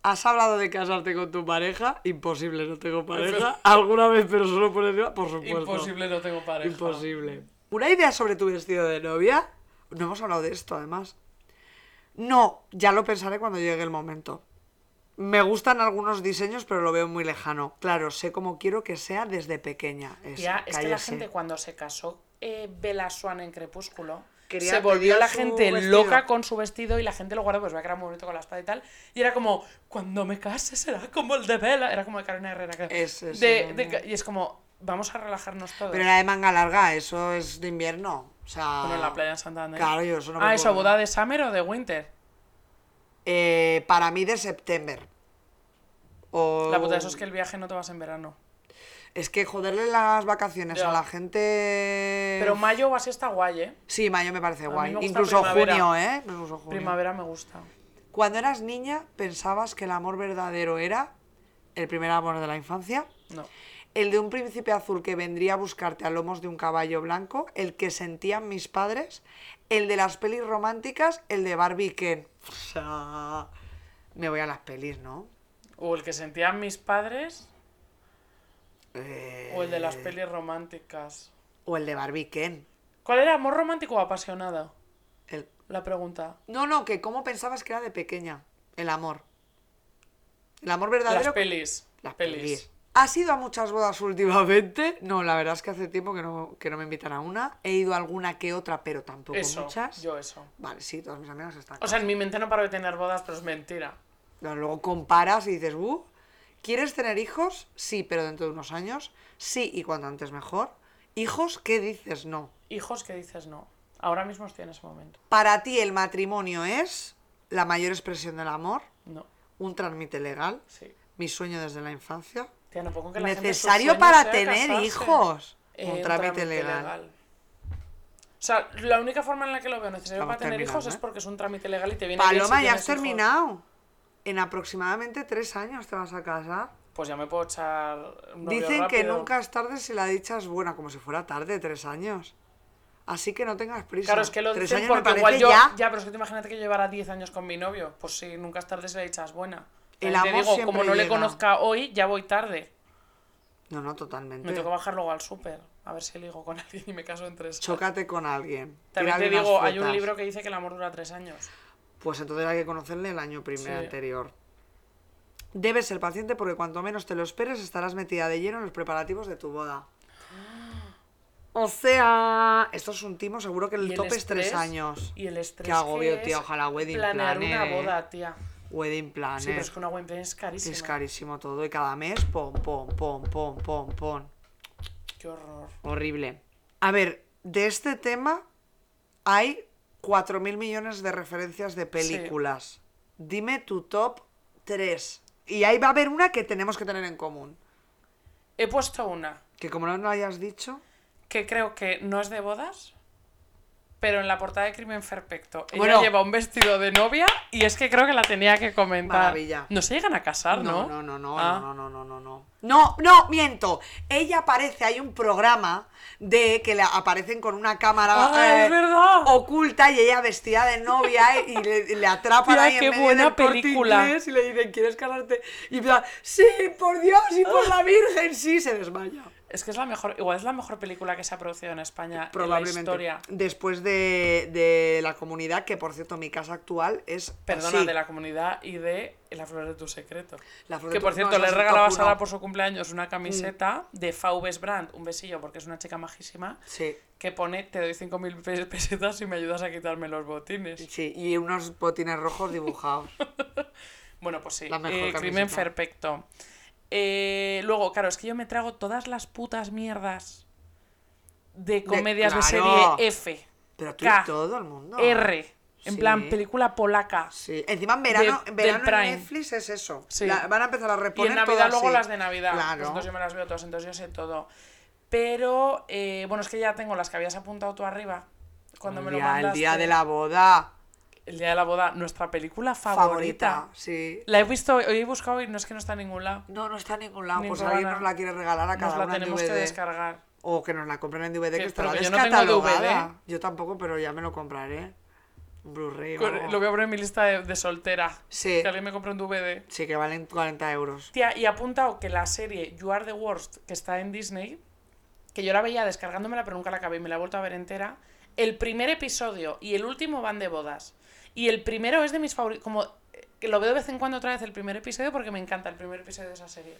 ¿Has hablado de casarte con tu pareja? Imposible, no tengo pareja. ¿Alguna vez, pero solo por encima? Por supuesto. Imposible, no tengo pareja. Imposible. ¿Una idea sobre tu vestido de novia? No hemos hablado de esto, además. No, ya lo pensaré cuando llegue el momento. Me gustan algunos diseños, pero lo veo muy lejano. Claro, sé cómo quiero que sea desde pequeña. Es, Tía, es que la gente cuando se casó eh, Bella Swan en Crepúsculo, Quería- se volvió la gente vestido. loca con su vestido y la gente lo guardó, pues veía que era muy bonito con la espada y tal. Y era como, cuando me case será como el de Bella. Era como de Carolina Herrera. que- Es- es de- de y es como, vamos a relajarnos todos. Pero era de manga larga, eso es de invierno. O sea. Bueno, en la playa en Santander. Claro, yo eso no me ah, ¿eso, boda de Summer o de Winter? Eh, para mí de septiembre. O... La puta, eso es que el viaje no te vas en verano. Es que joderle las vacaciones Ya. a la gente... Pero mayo o así está guay, ¿eh? Sí, mayo me parece guay. me Incluso primavera. junio, ¿eh? Incluso junio. Primavera me gusta. Cuando eras niña, ¿pensabas que el amor verdadero era el primer amor de la infancia? No. El de un príncipe azul que vendría a buscarte a lomos de un caballo blanco, el que sentían mis padres, el de las pelis románticas, el de Barbie Ken. O sea, me voy a las pelis, ¿no? O el que sentían mis padres, Eh, o el de las pelis románticas. O el de Barbie Ken. ¿Cuál era, amor romántico o apasionado? El- La pregunta. No, no, que cómo pensabas que era de pequeña el amor. El amor verdadero. Las pelis. Las pelis. pelis. ¿Has ido a muchas bodas últimamente? No, la verdad es que hace tiempo que no, que no me invitan a una. He ido a alguna que otra, pero tampoco Eso, muchas. yo eso. Vale, sí, todas mis amigas están. O sea, en mi mente no paro de tener bodas, pero es mentira. Luego comparas y dices, uh, ¿quieres tener hijos? Sí, pero dentro de unos años. Sí, y cuanto antes mejor. ¿Hijos? ¿Qué dices? No. Hijos que dices no. Ahora mismo estoy en ese momento. Para ti el matrimonio es la mayor expresión del amor, No. un trámite legal, Sí. mi sueño desde la infancia, Tía, no que la necesario para tener casarse. hijos. Eh, un trámite, legal. O sea, la única forma en la que lo veo necesario Estamos para tener hijos es ¿eh? porque es un trámite legal y te viene bien si Paloma, ya has hijos. terminado. En aproximadamente tres años te vas a casar. Pues ya me puedo echar un Dicen que nunca es tarde si la dicha es buena, como si fuera tarde, tres años. Así que no tengas prisa. Claro, es que lo tres dicen porque igual yo... ya. pero es que te imagínate que llevara 10 años con mi novio. Pues sí, nunca es tarde si la dicha es buena. El te amor digo, siempre como no le conozca hoy, ya voy tarde. No, no, totalmente. Me tengo que bajar luego al súper. A ver si ligo con alguien y me caso en tres. Chócate con alguien. También te digo, hay un libro que dice que el amor dura tres años. Pues entonces hay que conocerle el año primero Sí. anterior. Debes ser paciente porque cuanto menos te lo esperes estarás metida de lleno en los preparativos de tu boda. O sea, esto es un timo, seguro que el, el tope es tres años. Y el estrés Qué agobio, tía, ojalá wedding planear una eh. boda, tía. Wedding planner. Sí, pero es que una wedding planner es carísima. Es carísimo todo y cada mes, pom, pom, pom, pom, pom, pom. Qué horror. Horrible. A ver, de este tema hay 4.000 millones de referencias de películas. Dime tu top 3. Y ahí va a haber una que tenemos que tener en común. He puesto una Que como no lo hayas dicho... que creo que no es de bodas, pero en la portada de Crimen Perfecto ella Bueno. lleva un vestido de novia y es que creo que la tenía que comentar. Maravilla. No se llegan a casar, ¿no? No, no, no, Ah. no, no, no, no, no. No, no, miento. Ella aparece, hay un programa de que le aparecen con una cámara Ah, eh, es verdad. oculta y ella vestida de novia eh, y le, le atrapan Tía, ahí en qué medio buena del película. Y le dicen, ¿quieres casarte? Y sí, por Dios y por la Virgen, sí, se desmaya. Es que es la mejor, igual es la mejor película que se ha producido en España Probablemente. en la historia. Después de, de la comunidad, que por cierto mi casa actual es Perdona, así. de la comunidad y de La Flor de tu Secreto. La Flor de que por no, cierto, esa le regalaba a Sara por su cumpleaños una camiseta de Faubes Brand, un besillo porque es una chica majísima, Sí, que pone te doy 5.000 pe- pesetas si me ayudas a quitarme los botines. sí, y unos botines rojos dibujados. Bueno, pues sí, La mejor eh, crimen perfecto. Eh, luego, claro, es que yo me trago todas las putas mierdas de comedias de, claro. serie F, Pero tú K, y todo el mundo. R, en Sí. plan película polaca. Sí. Encima en verano, De- en, verano en. Netflix es eso. Sí. La- van a empezar a Y reponer en Navidad todas, luego las de Navidad. Pues Claro. entonces yo me las veo todas, entonces yo sé todo. Pero, eh, bueno, es que ya tengo las que habías apuntado tú arriba. Cuando el me lo mandaste. el día de la boda. El día de la boda, nuestra película favorita. Favorita. Sí. La he visto, hoy he buscado y no es que no está en ningún lado. No, no está en ningún lado. Ni pues en alguien nos la quiere regalar a cada Nos la una en tenemos que descargar. O que nos la compren en DVD, que, Que- estará yo no tengo descatalogada. Yo tampoco, pero ya me lo compraré. Blu-ray. Lo voy a poner en mi lista de, de soltera. Sí. Que alguien me compre un DVD. Sí, que valen 40 euros. Tía, y he apuntado que la serie You Are the Worst, que está en Disney, que yo la veía descargándomela, pero nunca la acabé y me la he vuelto a ver entera. El primer episodio y el último van de bodas. Y el primero es de mis favoritos. Como eh, que lo veo de vez en cuando otra vez el primer episodio porque me encanta el primer episodio de esa serie.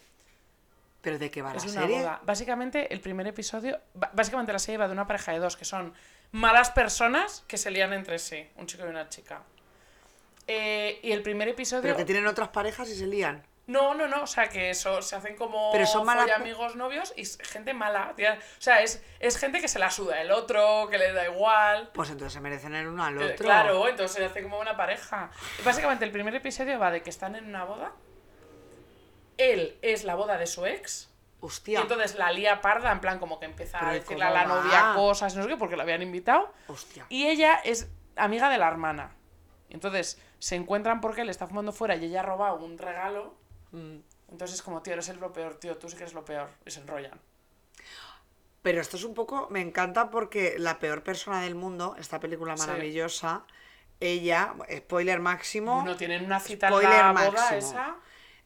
¿Pero de qué va Es la una serie? boda. Básicamente, el primer episodio. Básicamente, la serie va de una pareja de dos que son malas personas que se lían entre sí, un chico y una chica. Eh, y el primer episodio. Pero que tienen otras parejas y se lían. No, no, no, o sea que eso se hacen como Pero son malas amigos novios y gente mala, tía. O sea, es, es gente que se la suda el otro, que le da igual. Pues entonces se merecen el uno al Eh, otro. Claro, entonces se hace como una pareja. Y básicamente el primer episodio va de que están en una boda él es la boda de su ex. Y Hostia. entonces la lía parda, en plan como que empieza a Pero ¿y decirle a la va? novia cosas, no sé qué, porque la habían invitado. Hostia. Y ella es amiga de la hermana. Entonces se encuentran porque él está fumando fuera y ella ha robado un regalo. Mm. Entonces es como, tío, eres el lo peor, tío, tú sí que eres lo peor. Y se enrollan. Pero esto es un poco, me encanta porque la peor persona del mundo, esta película Sí. maravillosa, ella, spoiler máximo, No tienen una cita en la boda esa.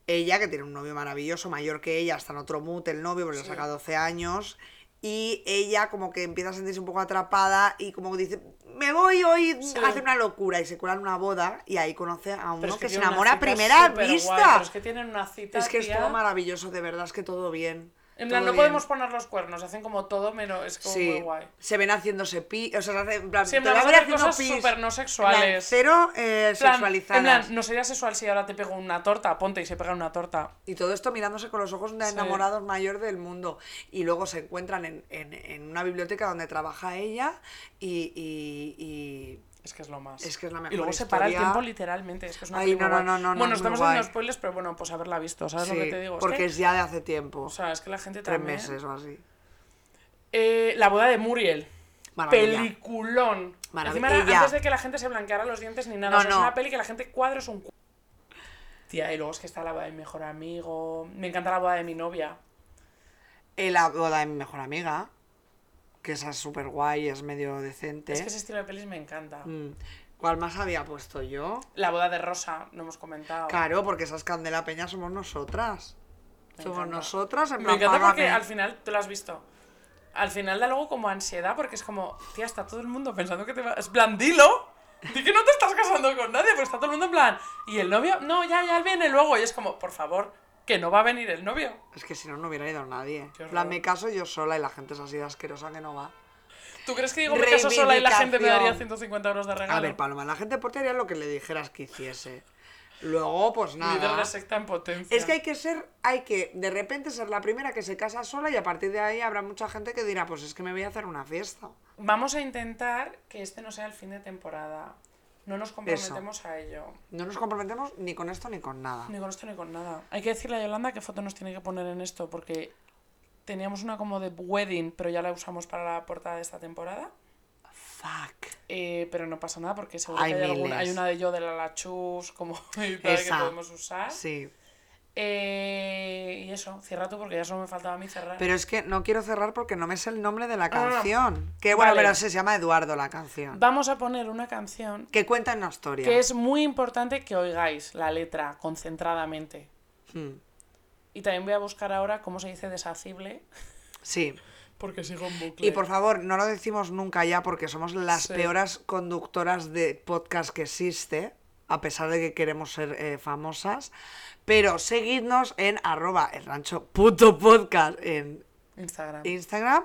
ella que tiene un novio maravilloso, mayor que ella, está en otro mood el novio porque le Sí. saca 12 años, y ella como que empieza a sentirse un poco atrapada y como dice, me voy hoy Sí. a hacer una locura y se cuela en una boda y ahí conoce a uno es que, se enamora a primera vista. pero es que tienen una cita. Es que es todo maravilloso, de verdad, es que todo bien. En plan, no bien. podemos poner los cuernos, hacen como todo menos. Es como muy guay. se ven haciéndose pi, o sea, en plan, Sí, en te plan, hacer haciendo cosas súper no En plan, sexuales. cero eh, En plan, sexualizadas. En plan, no sería sexual si ahora te pego una torta, ponte y se pega una torta. Y todo esto mirándose con los ojos de Sí. enamorados mayor del mundo. Y luego se encuentran en, en- en una biblioteca donde trabaja ella y, y- y- Es que es lo más. Es que es la Y mejor luego se para el historia. tiempo literalmente. Es que es una Ay, no, no, no, no, no, Bueno, muy estamos haciendo spoilers, pero bueno, pues haberla visto, ¿sabes lo que te digo? Es porque que- es ya de hace tiempo. O sea, es que la gente tres también... meses o así. Eh, la boda de Muriel. Maravilla. Peliculón. Maravilla. Encima, antes de que la gente se blanqueara los dientes ni nada. No, o sea, no. Es una peli que la gente cuadra es un Tía, y luego es que está la boda de mi mejor amigo. Me encanta la boda de mi novia. Eh, la boda de mi mejor amiga, que esa es súper guay, es medio decente. Es que ese estilo de pelis me encanta. Mm. ¿Cuál más había puesto yo? La boda de Rosa, no hemos comentado. Claro, porque esas Candela Peña somos nosotras. Me somos encanta. nosotras, en Me encanta porque págame. al final, tú lo has visto. Al final da luego como ansiedad porque es como, tía, está todo el mundo pensando que te va... Es plan, dilo. Di que no te estás casando con nadie, porque está todo el mundo en plan. ¿Y el novio? No, ya, ya él viene luego. Y es como, por favor, que no va a venir el novio. Es que si no, no hubiera ido nadie. Horror. me caso yo sola y la gente es así de asquerosa que no va. ¿Tú crees que digo me caso sola y la gente me daría Reivindicación. 150 euros de regalo? A ver, Paloma, la gente por ti haría lo que le dijeras que hiciese. Luego, pues Líder nada. de secta en potencia. Es que hay que ser, hay que de repente ser la primera que se casa sola y a partir de ahí habrá mucha gente que dirá, pues es que me voy a hacer una fiesta. Vamos a intentar que este no sea el fin de temporada. No nos comprometemos a ello. No nos comprometemos ni con esto ni con nada. Ni con esto ni con nada. Hay que decirle a Yolanda qué foto nos tiene que poner en esto, porque teníamos una como de wedding, pero ya la usamos para la portada de esta temporada. Fuck. Eh, pero no pasa nada porque seguro Hay que hay, alguna- hay una de yo de la Lachus como y tal, que podemos usar. Sí. Eh, y eso, cierra tú porque ya solo me faltaba a mí cerrar. Pero es que no quiero cerrar porque no me sé el nombre de la Ah, canción. Que bueno, Vale. pero se llama Eduardo la canción. Vamos a poner una canción Que cuenta una historia. que es muy importante que oigáis la letra concentradamente. Hmm. Y también voy a buscar ahora cómo se dice deshacible, Sí. porque sigo en bucle. Y por favor, no lo decimos nunca ya porque somos las Sí. peores conductoras de podcast que existe, a pesar de que queremos ser eh, famosas. Pero seguidnos en arroba el rancho puto podcast en Instagram. Instagram.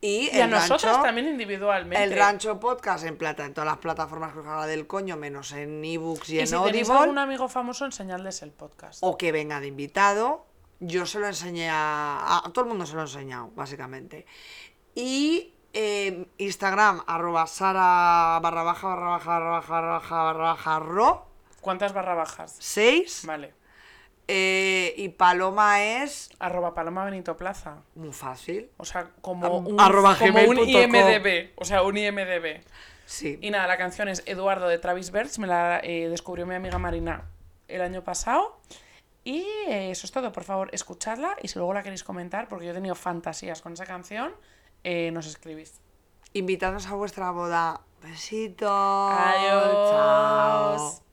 Y, Y a nosotros rancho, también individualmente. El rancho podcast en plata en todas las plataformas que os haga del coño, menos en ebooks y, Y en si tenéis Audible. algún amigo famoso, enseñadles el podcast. o que venga de invitado. Yo se lo enseñé a, a todo el mundo se lo he enseñado, básicamente. Y eh, Instagram, arroba sara barra baja barra baja barra baja barra baja barra baja ro ¿Cuántas barra bajas? 6. Vale. Eh, y Paloma es Arroba Paloma Benito Plaza. muy fácil. O sea, como un, arroba como un. IMDB. O sea, un IMDB. Sí. Y nada, la canción es Eduardo de Travis Bertz. Me la eh, descubrió mi amiga Marina el año pasado. Y eh, eso es todo. Por favor, escuchadla. Y si luego la queréis comentar, porque yo he tenido fantasías con esa canción, eh, nos escribís. Invitadnos a vuestra boda. Besitos. Adiós. Chao.